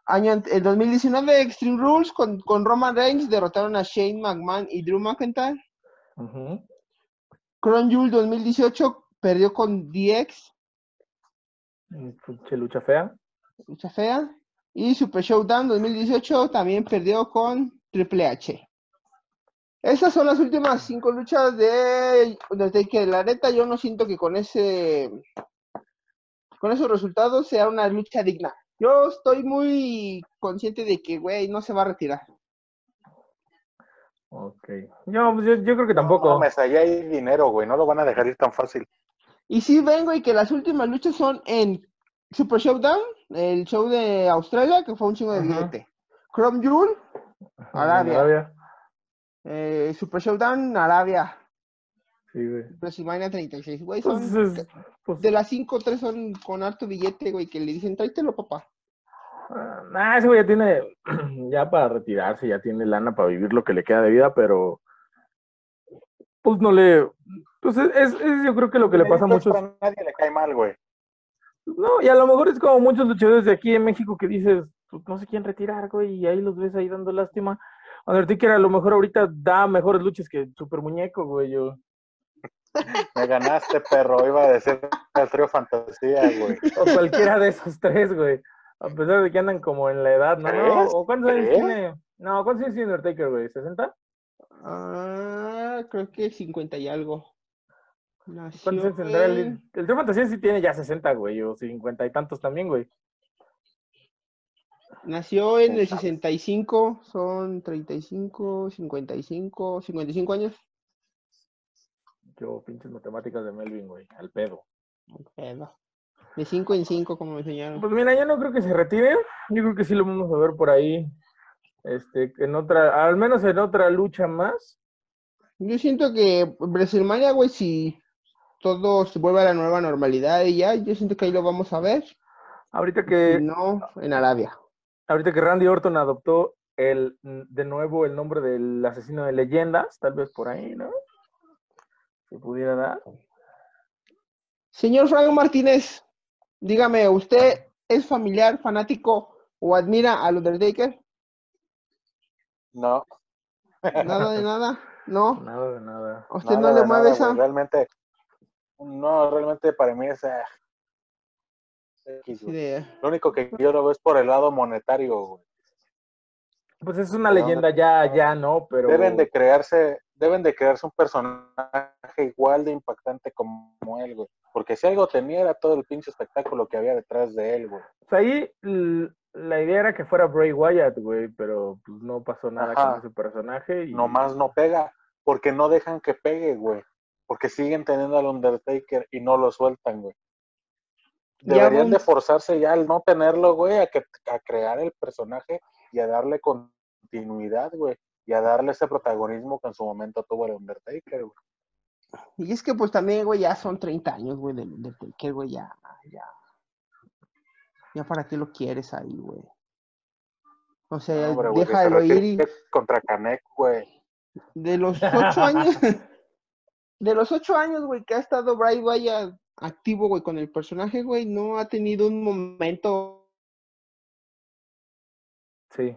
Año, el 2019 Extreme Rules con, con Roman Reigns derrotaron a Shane McMahon y Drew McIntyre. Ajá. Crown Jewel 2018 perdió con DX, Pinche lucha fea. lucha fea. Y Super Showdown 2018 también perdió con Triple H. Esas son las últimas cinco luchas de Undertaker. La neta, yo no siento que con ese con esos resultados sea una lucha digna. Yo estoy muy consciente de que, güey, no se va a retirar. Ok. Yo, pues, yo, yo creo que tampoco. No, mames, allá hay dinero, güey. No lo van a dejar ir tan fácil. Y sí vengo y que las últimas luchas son en Super Showdown, el show de Australia, que fue un chingo de billete. Chrome Jewel, Arabia. Arabia. eh, Super Showdown, Arabia, Sí, güey. WrestleMania 36, güey, Pues, son es- pues, de las 5 tres son con harto billete, güey, que le dicen, tráetelo, papá. ah, nah, ese güey ya tiene, [clears throat] ya para retirarse, ya tiene lana para vivir lo que le queda de vida, pero pues no le, pues es, es- es yo creo que lo que le pasa a muchos, A nadie le cae mal, güey. no, y a lo mejor es como muchos luchadores de aquí en México que dices, pues no se quieren retirar, güey, y ahí los ves ahí dando lástima. Undertaker a lo mejor ahorita da mejores luchas que Super Muñeco, güey, yo. Me ganaste, perro. Iba a decir el trío fantasía, güey. O cualquiera de esos tres, güey. A pesar de que andan como en la edad, ¿no? ¿O cuántos años tiene? No, ¿cuántos años tiene Undertaker, güey? ¿60? Ah, creo que 50 y algo. ¿Cuántos años tendrá el, el Trío Fantasía sí tiene ya 60, güey, o 50 y tantos también, güey. Nació en ¿Quién el sabe? 65, son 35, 55, 55 años. Yo, pinches matemáticas de Melvin, güey, al pedo. Pedo. De 5 en 5, como me enseñaron. Pues mira, yo no creo que se retire. Yo creo que sí lo vamos a ver por ahí. Este, en otra, al menos en otra lucha más. Yo siento que WrestleMania, güey, si todo se vuelve a la nueva normalidad y ya, yo siento que ahí lo vamos a ver. Ahorita Si que, no, en Arabia. ahorita que Randy Orton adoptó el, de nuevo el nombre del asesino de leyendas, tal vez por ahí, ¿no? Pudiera dar. Señor Frank Martínez, dígame, ¿usted es familiar, fanático o admira al Undertaker? No. Nada de nada, ¿no? Nada de nada. ¿A usted nada no le mueve nada, esa? Realmente. No, realmente para mí es. X, güey. idea? Lo único que yo lo veo es por el lado monetario, güey. Pues es una ¿De leyenda ya, ya, ¿no? Pero. Deben de crearse, deben de crearse un personaje igual de impactante como él, güey. Porque si algo tenía era todo el pinche espectáculo que había detrás de él, güey. Sea, ahí la idea era que fuera Bray Wyatt, güey, pero pues no pasó nada Ajá. con ese personaje. Y... Nomás no pega, porque no dejan que pegue, güey. Porque siguen teniendo al Undertaker y no lo sueltan, güey. Deberían de forzarse ya al no tenerlo, güey, a, que, a crear el personaje y a darle continuidad, güey. Y a darle ese protagonismo que en su momento tuvo el Undertaker, güey. Y es que pues también, güey, ya son 30 años, güey, del Undertaker, güey, ya, ya. Ya para qué lo quieres ahí, güey. O sea, No, güey, se déjalo ir y contra Canek, güey. de los ocho años, de los ocho años, güey, que ha estado Bray Wyatt activo, güey, con el personaje, güey, no ha tenido un momento Sí.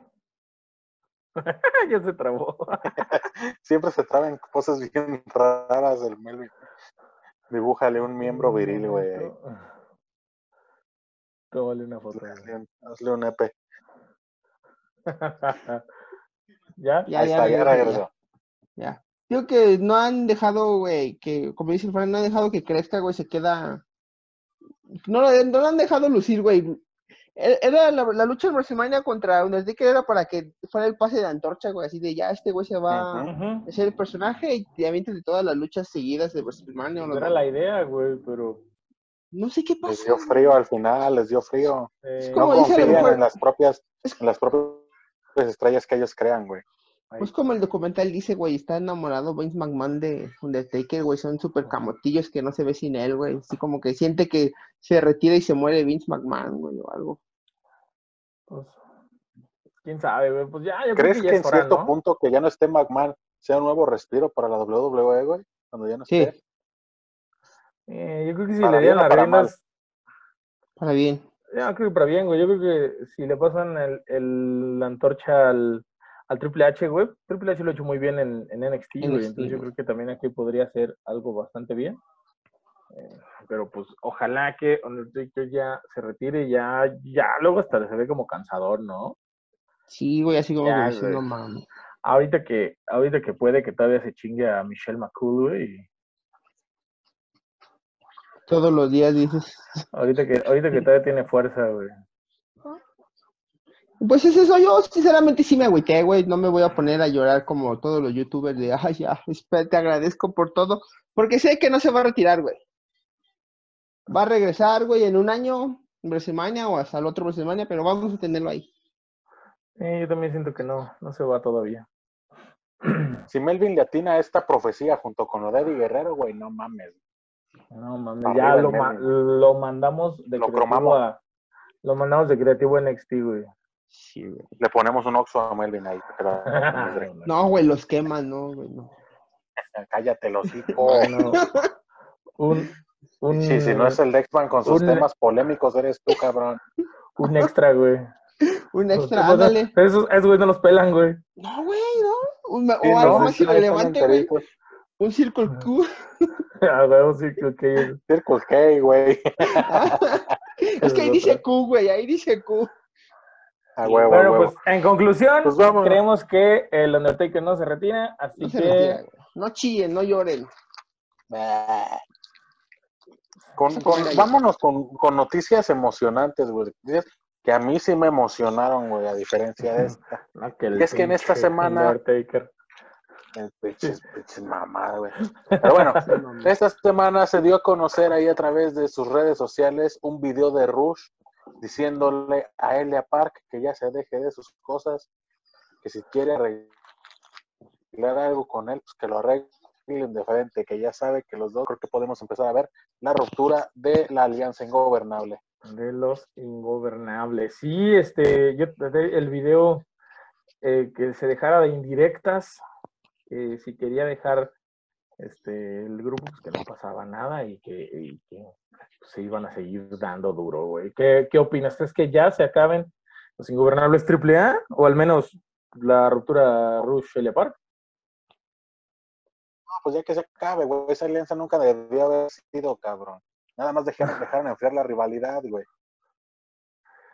[laughs] ya se trabó. [laughs] Siempre se traban cosas bien raras del Melvin. Dibújale un miembro viril, güey. Tómale una foto. Hazle un, hazle un EP. [laughs] ¿Ya? Ya, Ahí ya, está, ya regresó, regresó. Ya. Digo que no han dejado, güey, que, como dice el Fran, no han dejado que crezca, güey, se queda. No, lo- no lo han dejado lucir, güey. E- Era la, la lucha en WrestleMania contra Undertaker era para que fuera el pase de antorcha, güey, así de ya este güey se va. Ujú. a ser el personaje y te de todas las luchas seguidas de WrestleMania. o lo- Era la idea, güey, pero No sé qué Les pasó. dio frío al final, les dio frío. Eh, como no confían en las propias, es- en las propias estrellas que ellos crean, güey. Ahí. Pues como el documental dice, güey, está enamorado Vince McMahon de Undertaker, güey, son súper camotillos que no se ve sin él, güey. Así como que siente que se retira y se muere Vince McMahon, güey, o algo. Pues, quién sabe, güey. Pues ya, yo creo ¿Crees que que, ya en es hora, cierto ¿no? punto que ya no esté McMahon sea un nuevo respiro para la WWE, güey? Cuando ya no Sí. esté. Eh, yo creo que si Para le dieran las para riendas, Para bien. yo creo que para bien, güey. Yo creo que si le pasan el, el- la antorcha al, al Triple H, güey, Triple H lo ha hecho muy bien en, en NXT, güey. Entonces yo creo que también aquí podría hacer algo bastante bien. Eh, pero pues ojalá que Undertaker ya se retire, ya, ya luego hasta se ve como cansador, ¿no? Sí, güey, así como Ya, que diciendo, güey. mames. Ahorita que, ahorita que puede que todavía se chingue a Michelle McCool, güey. Todos los días dices. Ahorita que, ahorita que todavía tiene fuerza, güey. Pues es eso, yo sinceramente sí me agüité, güey. No me voy a poner a llorar como todos los youtubers de, ay, ya, espera, te agradezco por todo. Porque sé que no se va a retirar, güey. Va a regresar, güey, en un año, en WrestleMania o hasta el otro WrestleMania, pero vamos a tenerlo ahí. Eh, yo también siento que no, no se va todavía. [clears throat] Si Melvin le atina a esta profecía junto con lo de Eddie Guerrero, güey, no mames. No mames, Arriba ya lo, ma- lo mandamos de Lo creativo cromamos. a, lo mandamos de creativo a NXT, güey. Sí, güey. Le ponemos un oxo a Melvin ahí. [laughs] pero- No, güey, los queman, no, güey, no. Cállate, los hijos. Bueno, un, un, Sí, si no es el Dexman con sus un- temas polémicos, eres tú, cabrón. [laughs] un extra, güey. Un extra, Pues, ándale. Esos, esos güey no los pelan, güey. No, güey, no. Un- Sí, o algo no, más ahí están irrelevante, güey. Un Circle Q. A ver, sí, creo que Circle K, güey. [laughs] es que ahí dice. Q, güey, ahí dice Q. A huevo, Bueno, huevo. pues en conclusión, Pues creemos que el Undertaker no se retira, así No se que retira, güey. No chillen, no lloren. Con- vámonos con, con noticias emocionantes, güey. Que a mí sí me emocionaron, güey, a diferencia de esta. [laughs] No, que es que en esta semana- Undertaker. Pinches, pinches mamadas, güey. Pero bueno, [laughs] esta semana se dio a conocer ahí a través de sus redes sociales un video de Rush diciéndole a Elia Park que ya se deje de sus cosas, que si quiere arreglar algo con él, pues que lo arreglen de frente, que ya sabe que los dos creo que podemos empezar a ver la ruptura de la alianza ingobernable. De los ingobernables. Sí, este, yo el video eh, que se dejara de indirectas, que si quería dejar este el grupo, pues que no pasaba nada y que, pues, se iban a seguir dando duro, güey. ¿Qué, ¿Qué opinas? ¿Crees que ya se acaben los ingobernables AAA? O al menos la ruptura Rush? No, pues ya que se acabe, güey. Esa alianza nunca debió haber sido, cabrón. Nada más dejaron, [laughs] dejaron enfriar la rivalidad, güey.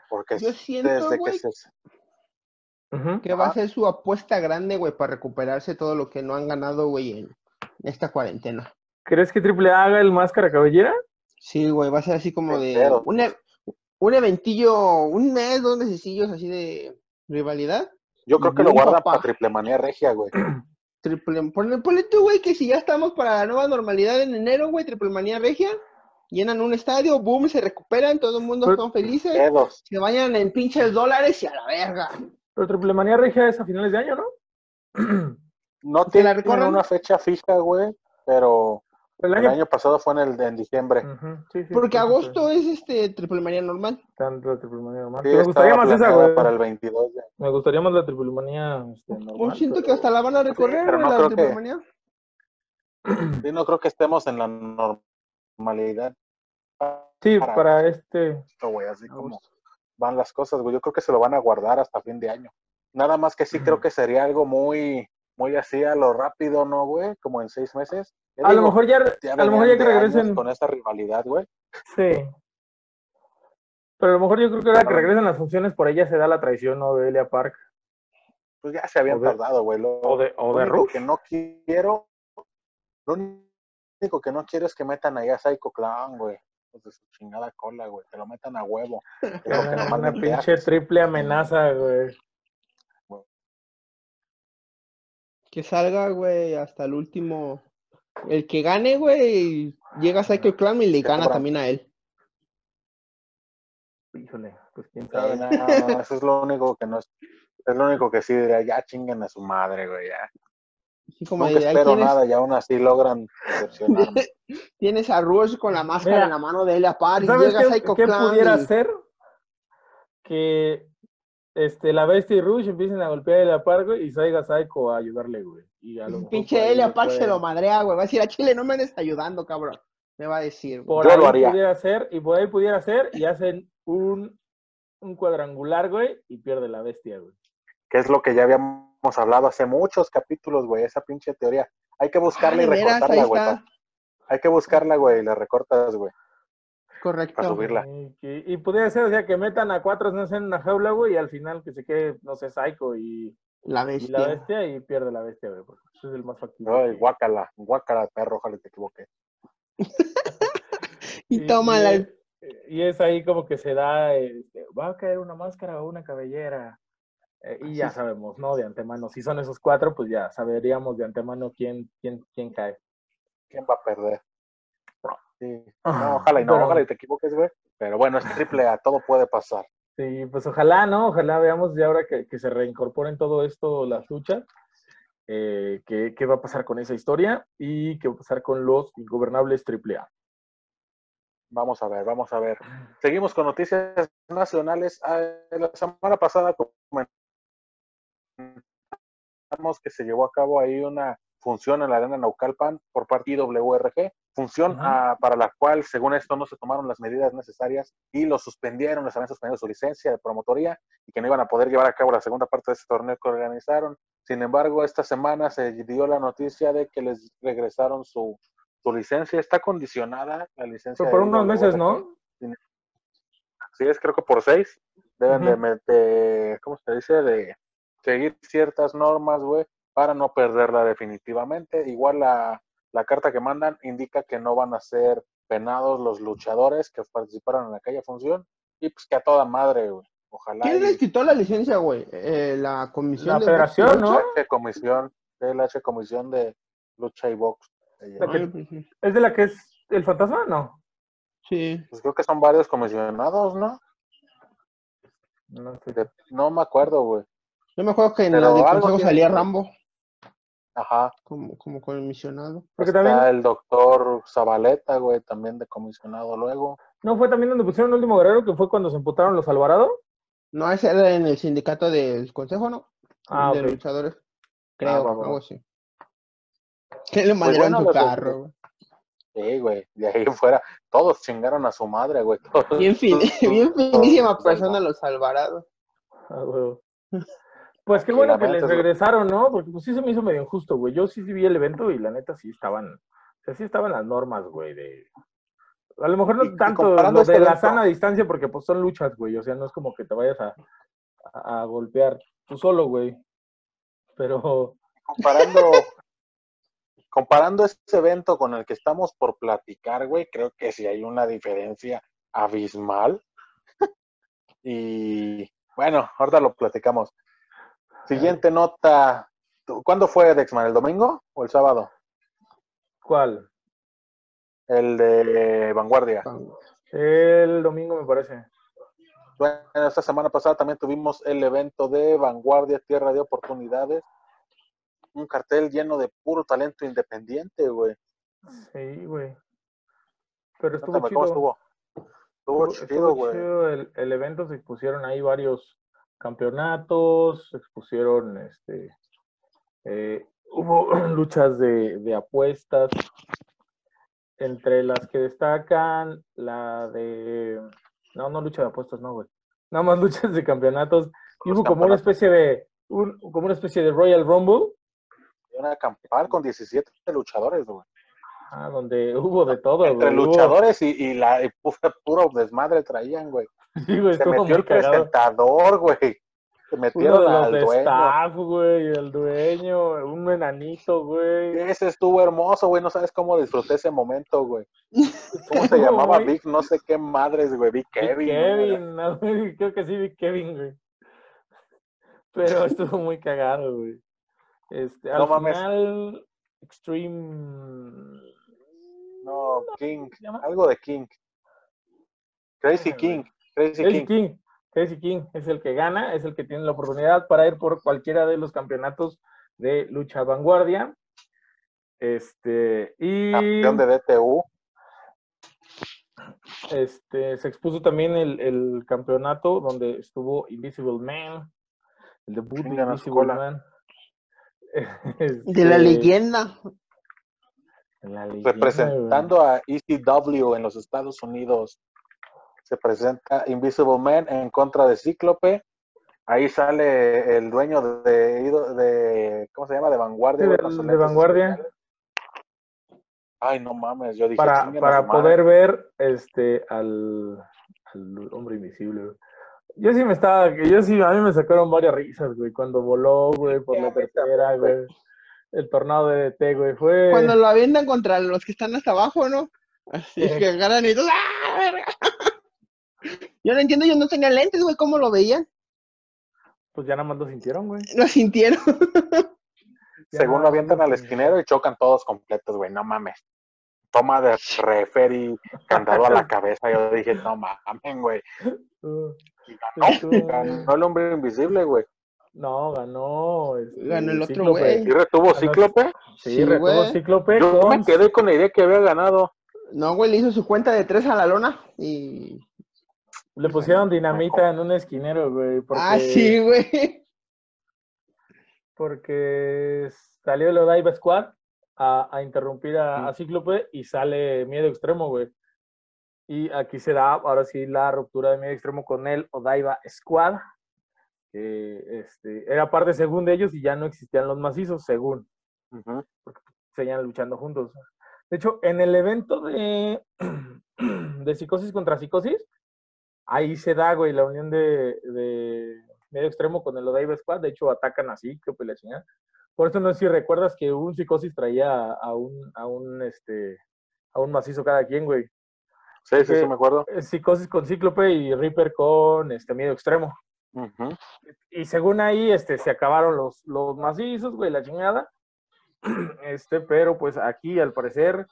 Porque Yo siento, desde güey, que se... Que va a Ajá. ser su apuesta grande, güey, para recuperarse todo lo que no han ganado, güey, en esta cuarentena. ¿Crees que AAA haga el máscara cabellera? Sí, güey, va a ser así como de un, e- un eventillo, un mes, dos mesecillos así de rivalidad. Yo creo que lo guardan papá. para triple manía regia, güey. [clears throat] Triple, ponle, ponle tú, güey, que si ya estamos para la nueva normalidad en enero, güey, Triple Manía Regia, llenan un estadio, boom, se recuperan, todo el mundo son felices, Dedos. se vayan en pinches dólares y a la verga. Pero Triple Manía Regia es a finales de año, ¿no? [clears throat] No ¿Se la tienen recorren? una fecha fija, güey, pero El el año. año pasado fue en el en diciembre. Ujú, sí, sí, Porque sí, sí, agosto es este Triple Manía normal. Tanto la triple manía normal. Sí, me gustaría más esa, güey. para el 22 de... Me gustaría más la triple manía este, normal. Pues siento que pero- hasta la van a recorrer, pero no la creo Triple que- [clears throat] no creo que estemos en la normalidad. Sí, para- para este. güey, así como van las cosas, güey. Yo creo que se lo van a guardar hasta fin de año. Nada más que sí creo que sería algo muy, muy así a lo rápido, ¿no, güey? Como en seis meses. Ya A lo mejor ya, ya a lo mejor ya que regresen. con esta rivalidad, güey. Sí. Pero a lo mejor yo creo que ahora que regresen las funciones, por ella se da la traición, ¿no? De Elia Park. Pues ya se habían O de- tardado, güey. Lo, O de, o lo de único Rush. que no quiero, lo único que no quiero es que metan ahí a Psycho Clown, güey. Pues de su chingada cola, güey. Que lo metan a huevo. Creo que no [laughs] Una, una pinche triple amenaza, güey. Que salga, güey, hasta el último. El que gane, güey, llega a Psycho Clan y le gana también a él. Híjole, pues quién Sí, sabe. no, [laughs] no, eso es lo único que no es. Es lo único que sí diría, ya chinguen a su madre, güey, ya. Así como Nunca de, ahí espero tienes, nada y aún así logran [laughs] tienes a Rush con la máscara Mira, en la mano de Elia Park y ¿Sabes llega qué, Psycho qué pudiera y- ser? Que este, la Bestia y Rush empiecen a golpear el apargo y salga Psycho a ayudarle, güey. Y a lo Pinche Elia Park se lo madrea, güey. Va a decir a Chile, no me andes ayudando, cabrón. Me va a decir. Por Yo ahí lo haría. pudiera ser, y por ahí pudiera ser, y hacen un, un cuadrangular, güey, y pierde la bestia, güey. Que es lo que ya habíamos hablado hace muchos capítulos, güey, esa pinche teoría. Hay que buscarla y recortarla, güey. Hay que buscarla, güey, y la recortas, güey. Correcto. Para subirla. Y, y pudiera ser, o sea, que metan a cuatro no sé, en una jaula, güey, y al final que se quede, no sé, Psycho y, La y bestia. la bestia y pierde la bestia, güey. Porque eso es el más factible. Ay, guácala, guácala, perro, ojalá te equivoqué. [laughs] Y toma la. es, y es ahí como que se da, este, va a caer una máscara o una cabellera. Eh, y ya sabemos, ¿no? De antemano. Si son esos cuatro, pues ya saberíamos de antemano quién, quién, quién cae. ¿Quién va a perder? Sí. Ah, No, ojalá y no, pero- ojalá y te equivoques, güey. Pero bueno, es triple A, todo puede pasar. Sí, pues ojalá, ¿no? Ojalá veamos ya ahora que, que se reincorporen todo esto, las luchas, eh, qué, qué va a pasar con esa historia y qué va a pasar con los ingobernables AAA. Vamos a ver, vamos a ver. Seguimos con noticias nacionales. Ah, La semana pasada comentamos que se llevó a cabo ahí una función en la arena Naucalpan por parte de IWRG, función ah, para la cual, según esto, no se tomaron las medidas necesarias y lo suspendieron, les habían suspendido su licencia de promotoría y que no iban a poder llevar a cabo la segunda parte de ese torneo que organizaron. Sin embargo, esta semana se dio la noticia de que les regresaron su, su licencia. Está condicionada la licencia. Pero por de unos meses. ¿no? Sí, es creo que por seis. Deben de meter, ¿cómo se dice? De seguir ciertas normas, güey, para no perderla definitivamente. Igual la, la carta que mandan indica que no van a ser penados los luchadores que participaron en aquella función y pues que a toda madre, güey. Ojalá. ¿Quién y- les quitó la licencia, güey? Eh, la comisión La de federación, box ¿no? H comisión, el H comisión de lucha y box. Que- pues. ¿Es de la que es el fantasma? No. Sí. Pues creo que son varios comisionados, ¿no? No sé. De- no me acuerdo, güey. Yo me acuerdo que en Pero la consejo salía que- Rambo Ajá. como, como comisionado. Porque Está también, el doctor Zabaleta, güey, también de comisionado luego. ¿no fue también donde pusieron el último guerrero que fue cuando se emputaron los Alvarado? No, ese era en el sindicato del consejo, ¿no? Ah, de ok. luchadores. Creo, va, va, algo así. Que le mandaron bueno, su carro, güey. Sí, güey, de ahí [laughs] fuera, todos chingaron a su madre, güey. todos. Bien, fin, bien finísima todos, persona los Alvarado. Ah, huevo. [laughs] Pues qué bueno que les regresaron, ¿no? Porque pues sí se me hizo medio injusto, güey. Yo sí, sí vi el evento y la neta sí estaban, o sea, sí estaban las normas, güey, de... A lo mejor no Y- y tanto comparando lo de este la sana distancia, porque pues son luchas, güey. O sea, no es como que te vayas a, a, a golpear tú solo, güey. Pero, Comparando, [laughs] comparando este evento con el que estamos por platicar, güey, creo que sí hay una diferencia abismal. [laughs] y bueno, ahorita lo platicamos. Siguiente nota. ¿Cuándo fue Dexman? ¿El domingo o el sábado? ¿cuál? El de Vanguardia. El domingo me parece. Bueno, esta semana pasada también tuvimos el evento de Vanguardia Tierra de Oportunidades. Un cartel lleno de puro talento independiente, güey. Sí, güey. Pero estuvo Cuéntame cómo chido. estuvo. Estuvo Estuvo- chido, güey. chido el, el evento, se expusieron ahí varios campeonatos, expusieron, este, eh, hubo [clears throat] luchas de, de apuestas, entre las que destacan la de, no, no lucha de apuestas, no, güey, nada más [laughs] luchas de campeonatos, y hubo como una especie de, un, como una especie de Royal Rumble, Una campal con 17 luchadores, güey. ah, donde hubo de todo, Entre güey, luchadores y, y la y pu- puro desmadre traían, güey. [laughs] sí, güey, Se estuvo metió muy el cagado. presentador, güey. Se Uno metieron de los al dueño. staff, güey, el dueño, un enanito, güey. Ese estuvo hermoso, güey. No sabes cómo disfruté ese momento, güey. [laughs] ¿Cómo se llamaba güey. Vic? No sé qué madres, güey. Vic Big Kevin. ¿no? Kevin, [laughs] no, güey, creo que sí, Big Kevin, güey. Pero estuvo muy cagado, güey. Este, al No mames. final, Extreme. No, King. Algo de King. Crazy King. Crazy Crazy King. King. Crazy King es el que gana, es el que tiene la oportunidad para ir por cualquiera de los campeonatos de lucha vanguardia. Este, y Campeón de DTU. este, se expuso también el, el campeonato donde estuvo Invisible Man, el debut de Invisible. Man. [laughs] De la Este, leyenda. la leyenda, Representando a ECW en los Estados Unidos. Se presenta Invisible Man en contra de Cíclope. Ahí sale el dueño de, de ¿cómo se llama? De Vanguardia. De- Vanguardia. Ay, no mames, yo dije, para, "Chinguen a para su madre". poder ver este al, al hombre invisible. güey. Yo sí me estaba, que yo sí, a mí me sacaron varias risas, güey, cuando voló, güey, por la tercera, güey. El tornado de DT, güey, fue... Cuando lo avientan contra los que están hasta abajo, ¿no? Así Sí. que agarran y todos, ¡ah, verga! Yo no entiendo, yo no tenía lentes, güey, ¿cómo lo veían? Pues ya nada más lo sintieron, güey. Lo sintieron. Ya Según lo avientan al esquinero y chocan todos completos, güey, no mames. Toma de referee, candado a la cabeza. Yo dije, no mames, güey. [laughs] Uh, Y ganó, el hombre invisible, güey. No, ganó. este, Ganó el otro güey. ¿Y retuvo Cíclope? Sí, Sí, retuvo güey. Cíclope Yo con... me quedé con la idea que había ganado. No, güey, le hizo su cuenta de tres a la lona y... Le pusieron dinamita en un esquinero, güey. Porque, Ah, sí, güey. Porque salió el Odaiba Squad a, a interrumpir a, a Cíclope y sale Miedo Extremo, güey. Y aquí se da ahora sí la ruptura de Miedo Extremo con el Odaiba Squad. Que este, era parte según de ellos y ya no existían los macizos, según. Ujú. seguían luchando juntos. De hecho, en el evento de, [clears throat] de psicosis contra psicosis, ahí se da, güey, la unión de, de medio extremo con el Odaiba Squad. De hecho, atacan así, creo que la chingada. Por eso no sé si recuerdas que un psicosis traía a, un, a un, este, a un macizo cada quien, güey. Sí, sí, sí, me acuerdo. Psicosis con Cíclope y Reaper con este miedo extremo. Y según ahí, este, se acabaron los, los macizos, güey, la chingada. [clears throat] Este, pero pues aquí al parecer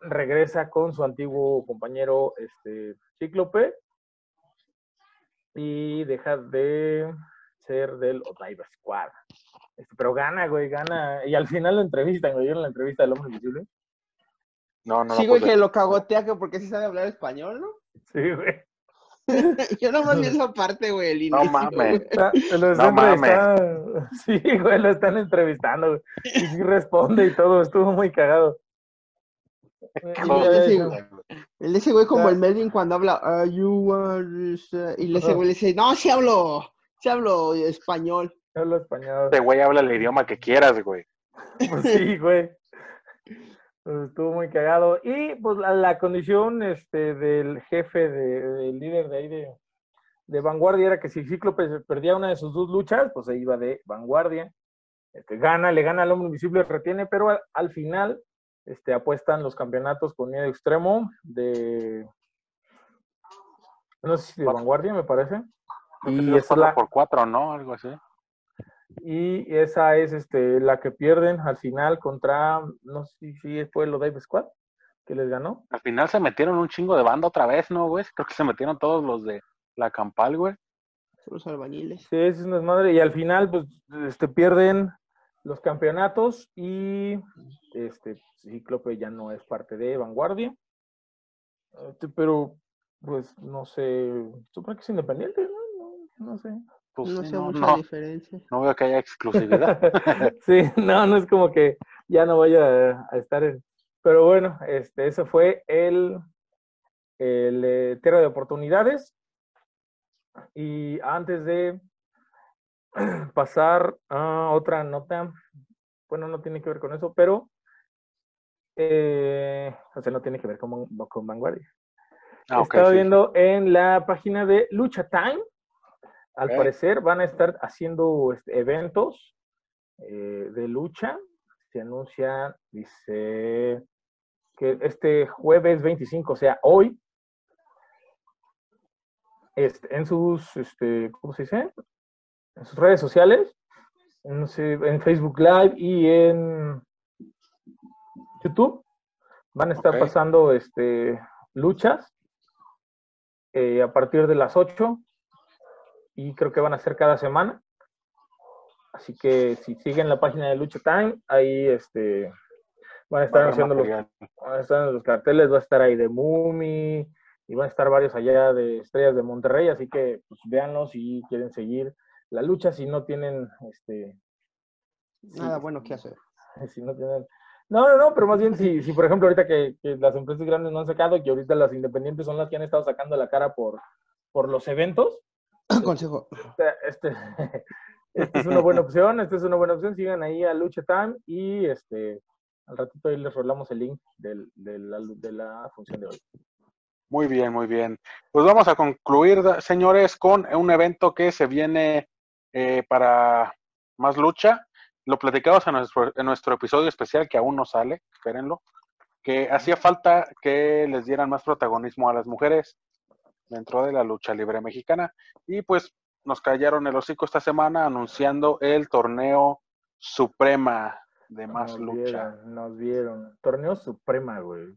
regresa con su antiguo compañero, este, Cíclope. Y deja de ser del Odaiba Squad. Este, pero gana, güey, gana. Y al final lo entrevistan, güey, ¿vieron la entrevista del hombre invisible? No, no, Sí, no. güey, que lo cagotea que porque sí sabe hablar español, ¿no? Sí, güey. [laughs] Yo nomás vi esa parte, güey, el No inicio, mames. Está- lo está No mames. [laughs] Sí, güey, lo están entrevistando, güey. Y sí responde y todo, estuvo muy cagado. Y sí, güey. El de ese güey como Ya. el Melvin cuando habla, "Are you are this", eh, y ese güey le dice, no, sí hablo, sí hablo español. hablo español. Este güey habla el idioma que quieras, güey. Pues sí, güey. Pues estuvo muy cagado. Y pues la, la condición este, del jefe, de, del líder de ahí de, de Vanguardia era que si Cíclope perdía una de sus dos luchas, pues se iba de Vanguardia. Este, gana, le gana al hombre invisible, retiene, pero al, al final este, apuestan los campeonatos con miedo extremo de. No sé si de. Vanguardia, me parece. Y es la, por cuatro, ¿no? Algo así. y esa es este, la que pierden al final contra, no sé si fue el Odaiba Squad que les ganó. Al final se metieron un chingo de banda otra vez, ¿no, güey? Creo que se metieron todos los de la Campal, güey. Son los albañiles. Sí, es una desmadre. Y al final, pues, este, pierden los campeonatos y este Cíclope ya no es parte de Vanguardia. Este, pero, pues, no sé, supongo que es independiente, ¿no? No, no sé. Pues no sé no, mucha no, diferencia. no veo que haya exclusividad. [laughs] sí, no, no es como que ya no vaya a, a estar en. Pero bueno, este, eso fue el, el eh, Tierra de Oportunidades. Y antes de [clears throat] pasar a otra nota, bueno, no tiene que ver con eso, pero eh, o sea, no tiene que ver con, con Vanguardia. Ah, ok, Estaba sí, sí. viendo en la página de Lucha Time. Al parecer van a estar haciendo este, eventos eh, de lucha. Se anuncia, dice que este jueves 25, o sea, hoy, este, en sus, este, ¿cómo se dice? En sus redes sociales, en Facebook Live y en YouTube, van a estar pasando este, luchas eh, a partir de las 8 y creo que van a ser cada semana. Así que si siguen la página de Lucha Time, ahí este, van a estar haciendo los, van a estar en los carteles, va a estar ahí de Mumi y van a estar varios allá de Estrellas de Monterrey, así que pues véanlos si quieren seguir la lucha, si no tienen este Nada bueno que hacer. [laughs] si no tienen no, no, no, pero más bien si, si por ejemplo ahorita que, que las empresas grandes no han sacado y que ahorita las independientes son las que han estado sacando la cara por, por los eventos, [coughs] Consejo. este, este, [laughs] esta es una buena opción, esta es una buena opción, sigan ahí a Lucha Time y este al ratito ahí les rolamos el link del- de, la, de la función de hoy. Muy bien, muy bien. Pues vamos a concluir, señores, con un evento que se viene eh, para más lucha. Lo platicamos en nuestro, en nuestro episodio especial que aún no sale, espérenlo, que hacía falta que les dieran más protagonismo a las mujeres dentro de la lucha libre mexicana. Y pues nos callaron el hocico esta semana anunciando el torneo Suprema de más nos lucha. Vieron, nos vieron. Torneo Suprema, güey.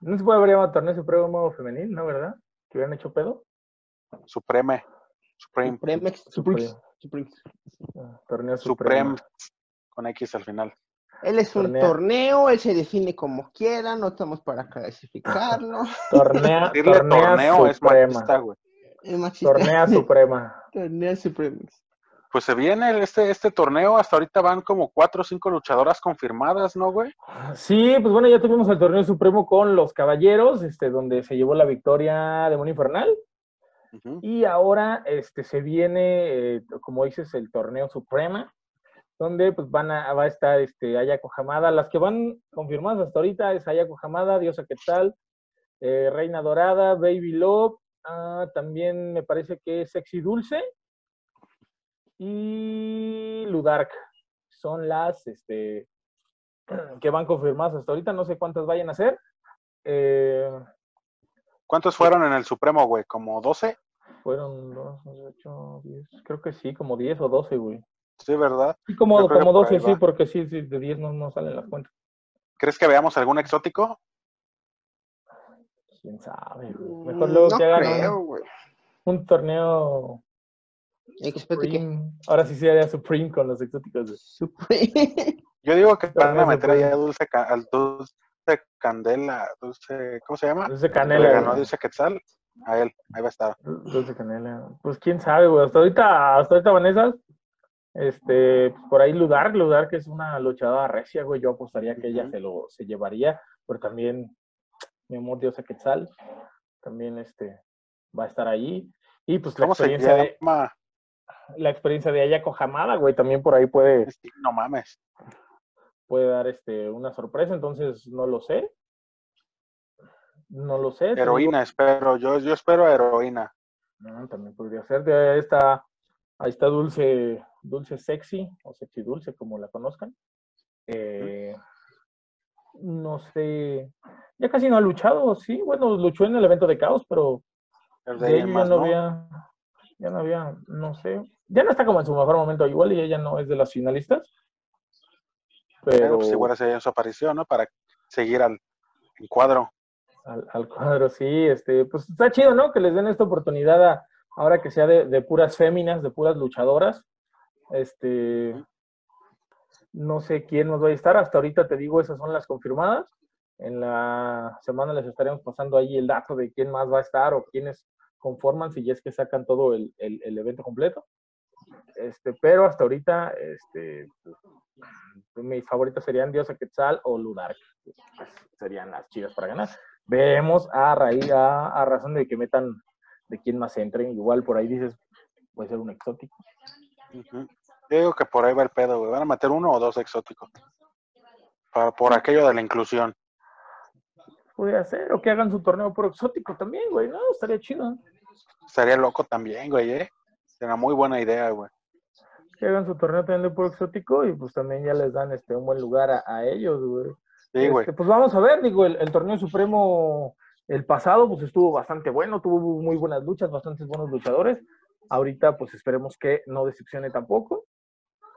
No se puede haber llamado Torneo Supremo Femenil, ¿no, verdad? Que hubieran hecho pedo. Supreme. Supreme. Supremex. Supreme. Ah, Torneo Supreme. Suprema. Con X al final. Él es un Torneo. torneo, él se define como quiera, no estamos para clasificarlo. [laughs] Tornea, [laughs] Decirle tornea torneo es Suprema. machista, güey. Es machista. Tornea [laughs] Suprema. Torneo Supremex. Pues se viene este, este torneo, hasta ahorita van como cuatro o cinco luchadoras confirmadas, ¿no, güey? Sí, pues bueno, ya tuvimos el torneo supremo con los caballeros, este, donde se llevó la victoria de Demonio Infernal. Y ahora este, se viene, eh, como dices, el torneo Suprema, donde pues van a, va a estar este, Ayako Hamada. Las que van confirmadas hasta ahorita es Ayako Hamada, Diosa Quetzal, eh, Reina Dorada, Baby Love, ah, también me parece que es Sexy Dulce y Ludark. Son las este, [clears throat] que van confirmadas hasta ahorita, no sé cuántas vayan a ser. Eh, ¿Cuántos fueron en el Supremo, güey? ¿Como 12? fueron 2, 8, 10, creo que sí, como 10 o 12, güey. Sí, ¿verdad? Sí, como, como por ahí 12, sí, va. porque sí, sí, de 10 no, no salen las cuentas. ¿Crees que veamos algún exótico? Quién sabe, güey. Mejor luego no que hagan creo, un, güey. un torneo. Supreme. Ahora sí sería Supreme con los exóticos. güey. Supreme. Yo digo que van a meter ahí Supremo. a Dulce, al Dulce Candela, Dulce, ¿cómo se llama? Dulce Le Canela. ganó güey. Dulce Quetzal. A él, ahí va a estar. Dulce Canela. Pues quién sabe, güey. Hasta ahorita, hasta ahorita Vanessa, este, pues, por ahí Ludar, Ludar que es una luchadora recia, güey. Yo apostaría que ella se lo se llevaría, pero también mi amor Diosa Quetzal, también este, va a estar ahí. Y pues la ¿Cómo se experiencia de, la experiencia de Ayako Hamada, güey, también por ahí puede, Sí, no mames. Puede dar este, una sorpresa, entonces no lo sé. No lo sé. Heroína, espero. Yo, yo espero a heroína. No, también podría ser. De ahí está, ahí está Dulce, Dulce Sexy, o Sexy Dulce, como la conozcan. Eh, no sé, ya casi no ha luchado, sí, bueno, luchó en el evento de Caos, pero de ahí ya más, no ¿no? había, ya no había, no sé, ya no está como en su mejor momento, igual y ella no es de las finalistas, Pero pero pues igual hace su aparición, ¿no? Para seguir al cuadro. al, al cuadro, sí, este, pues está chido, ¿no? Que les den esta oportunidad a- ahora que sea de, de puras féminas, de puras luchadoras. Este, no sé quién nos va a estar, hasta ahorita te digo, esas son las confirmadas. En la semana les estaremos pasando ahí el dato de quién más va a estar o quiénes conforman, si ya es que sacan todo el, el- el evento completo. Este, pero hasta ahorita, este, pues, mis favoritas serían Diosa Quetzal o Ludark. pues, serían las chidas para ganar. Vemos a raíz, a, a razón de que metan de quién más entren. Igual por ahí dices, puede ser un exótico. Yo digo que por ahí va el pedo, güey. Van a meter uno o dos exóticos. Para, por aquello de la inclusión. Podría ser, o que hagan su torneo por exótico también, güey, ¿no? Estaría chido. Estaría loco también, güey, ¿eh? Será muy buena idea, güey. Que hagan su torneo también de por exótico y pues también ya les dan este un buen lugar a, a ellos, güey. Sí, güey. Este, pues vamos a ver, digo, el, el torneo supremo, el pasado, pues estuvo bastante bueno, tuvo muy buenas luchas, bastantes buenos luchadores. Ahorita, pues esperemos que no decepcione tampoco.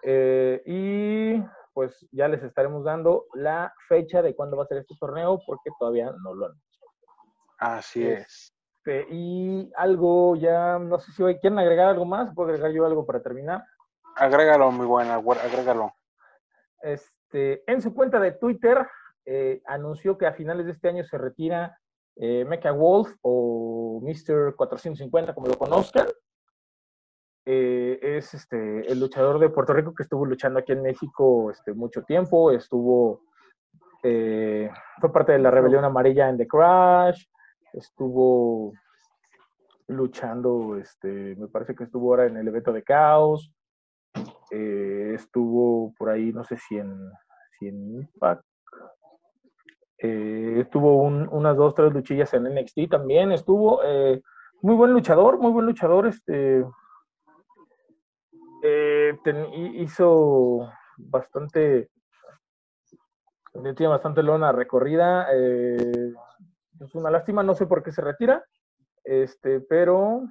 Eh, y pues ya les estaremos dando la fecha de cuándo va a ser este torneo, porque todavía no lo han. Así es- es. Este, y algo ya, no sé si hoy quieren agregar algo más, puedo agregar yo algo para terminar. Agrégalo, muy buena, agrégalo. Este, en su cuenta de Twitter eh, anunció que a finales de este año se retira eh, Mecha Wolf o Mr. 450, como lo conozcan. Eh, es este, el luchador de Puerto Rico que estuvo luchando aquí en México este, mucho tiempo, estuvo, eh, fue parte de la rebelión amarilla en The Crash, estuvo luchando, este, me parece que estuvo ahora en el evento de Caos, eh, estuvo por ahí, no sé si en, si en Impact, eh, estuvo un- unas dos, tres luchillas en NXT también, estuvo eh, muy buen luchador, muy buen luchador, este, eh, hizo bastante, tiene bastante lona recorrida, es una lástima, no sé por qué se retira, este, pero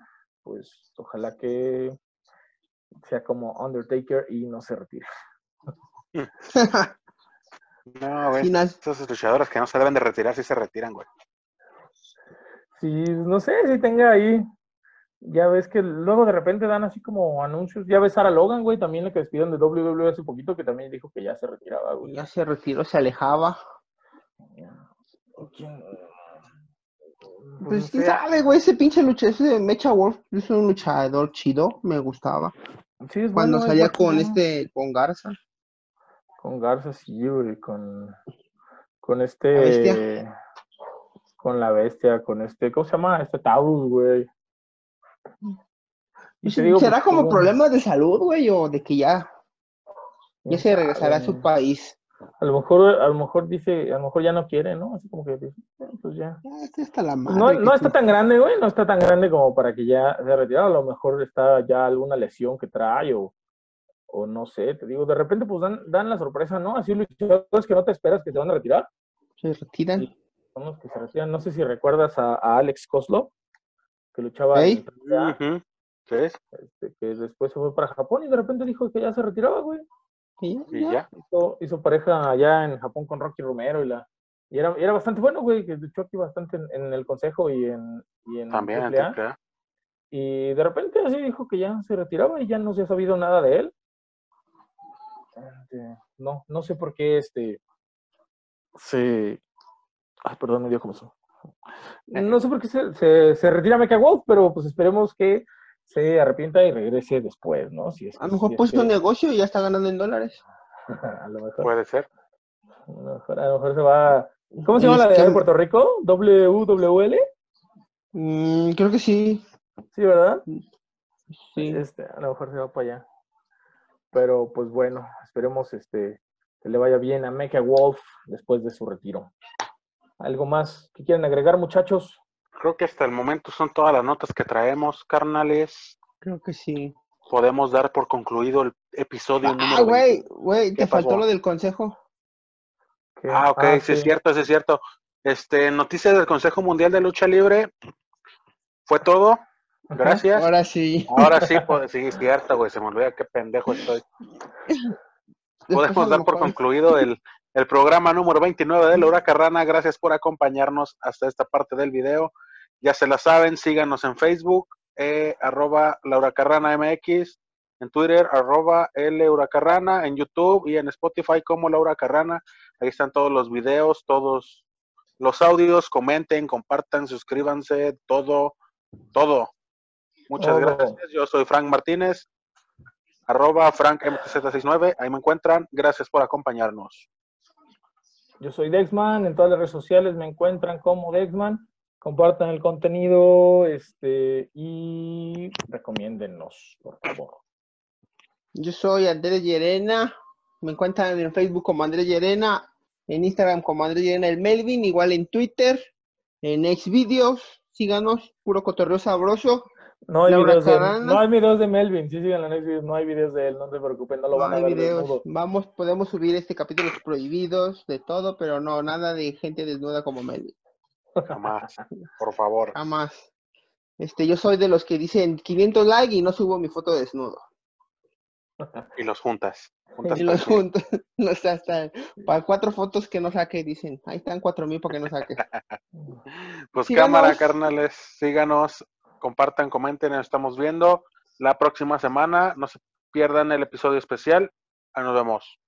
pues ojalá que sea como Undertaker y no se retire. [laughs] No, güey, na- esos luchadores que no se deben de retirar, sí se retiran, güey. Sí, no sé si tenga ahí. Ya ves que luego de repente dan así como anuncios. Ya ves Sarah Logan, güey, también la que despidieron de WWE hace poquito, que también dijo que ya se retiraba, güey. ya se retiró, se alejaba. ¿Quién? Pues no quién sabe, güey, ese pinche lucha, ese Mecha Wolf es un luchador chido, me gustaba. sí, es Cuando bueno, es salía bueno. con este, con Garza. Con Garza, sí, güey, con, con este... Con la bestia, con este... ¿Cómo se llama? Este Taurus, güey. Y digo, ¿Será pues, como problemas de salud, güey, o de que ya, ya se regresará a su país? A lo mejor, a lo mejor dice, a lo mejor ya no quiere, ¿no? Así como que, dice, "Eh, pues ya. Ya está la madre. no, no está tú- tan grande, güey, no está tan grande como para que ya se retirado. A lo mejor está ya alguna lesión que trae o, o no sé, te digo, de repente pues dan, dan la sorpresa, ¿no? Así luchadores que no te esperas que se van a retirar, Se retiran. Son los que se retiran. No sé si recuerdas a, a Alex Koslow, que luchaba Ey. en este, que después se fue para Japón y de repente dijo que ya se retiraba, güey. Y ya, y ya. ya. Hizo, hizo pareja allá en Japón con Rocky Romero y la... Y era, y era bastante bueno, güey, que luchó aquí bastante en, en el consejo y en, y en También, en AAA. AAA. Y de repente así dijo que ya se retiraba y ya no se ha sabido nada de él. Este, no, no sé por qué este se. Ay, perdón, me dio como eso. [laughs] No sé por qué se, se, se retira Mecha Wolf, pero pues esperemos que se arrepienta y regrese después, ¿no? Si es A que- lo mejor si puso un negocio y ya está ganando en dólares. [laughs] a lo mejor, Puede ser. a lo mejor, a lo mejor se va. ¿Cómo se llama la de que- de Puerto Rico? ¿WWL? Mm, creo que sí. Sí, ¿verdad? Sí. Este, a lo mejor se va para allá. Pero pues bueno, esperemos este que le vaya bien a Mecha Wolf después de su retiro. ¿Algo más que quieren agregar, muchachos? Creo que hasta el momento son todas las notas que traemos, carnales. Creo que sí. Podemos dar por concluido el episodio Ah, número güey, 20. güey, ¿Qué te faltó lo del consejo. ¿Qué? Ah, ok, sí, es cierto, sí es cierto. Este, noticias del Consejo Mundial de Lucha Libre. Fue todo. Gracias. Ahora sí. Ahora sí, pues, sí, es cierto, güey, se me olvida qué pendejo estoy. [laughs] Podemos dar por concluido el, el programa número 29 de La Huracarrana. Gracias por acompañarnos hasta esta parte del video. Ya se la saben, síganos en Facebook, eh, arroba La Huracarrana MX, en Twitter, arroba L Huracarrana, en YouTube y en Spotify como La Huracarrana. Ahí están todos los videos, todos los audios. Comenten, compartan, suscríbanse, todo, todo. Muchas gracias. Yo soy Frank Martínez arroba frankmtz69, ahí me encuentran. Gracias por acompañarnos. Yo soy Dexman, en todas las redes sociales me encuentran como Dexman. Compartan el contenido este, y recomiéndennos, por favor. Yo soy Andrés Llerena. Me encuentran en Facebook como Andrés Llerena, en Instagram como Andrés Llerena el Melvin, igual en Twitter, en Xvideos. Síganos, puro cotorreo sabroso. No hay, videos de, no hay videos de Melvin, sí sigan en Xvideos, no hay videos de él, no se preocupen, no lo No van a hay ver videos. desnudo. Vamos, podemos subir este capítulo prohibidos de todo, pero no, nada de gente desnuda como Melvin. Jamás, por favor. Jamás. Este, yo soy de los que dicen 500 likes y no subo mi foto desnudo. [laughs] Y los juntas. juntas Y los juntos. No sé, hasta para cuatro fotos que no saque, dicen. Ahí están cuatro mil para que no saque. [laughs] Pues Síganos. cámara, carnales, síganos, compartan, comenten, nos estamos viendo la próxima semana. No se pierdan el episodio especial. Nos vemos.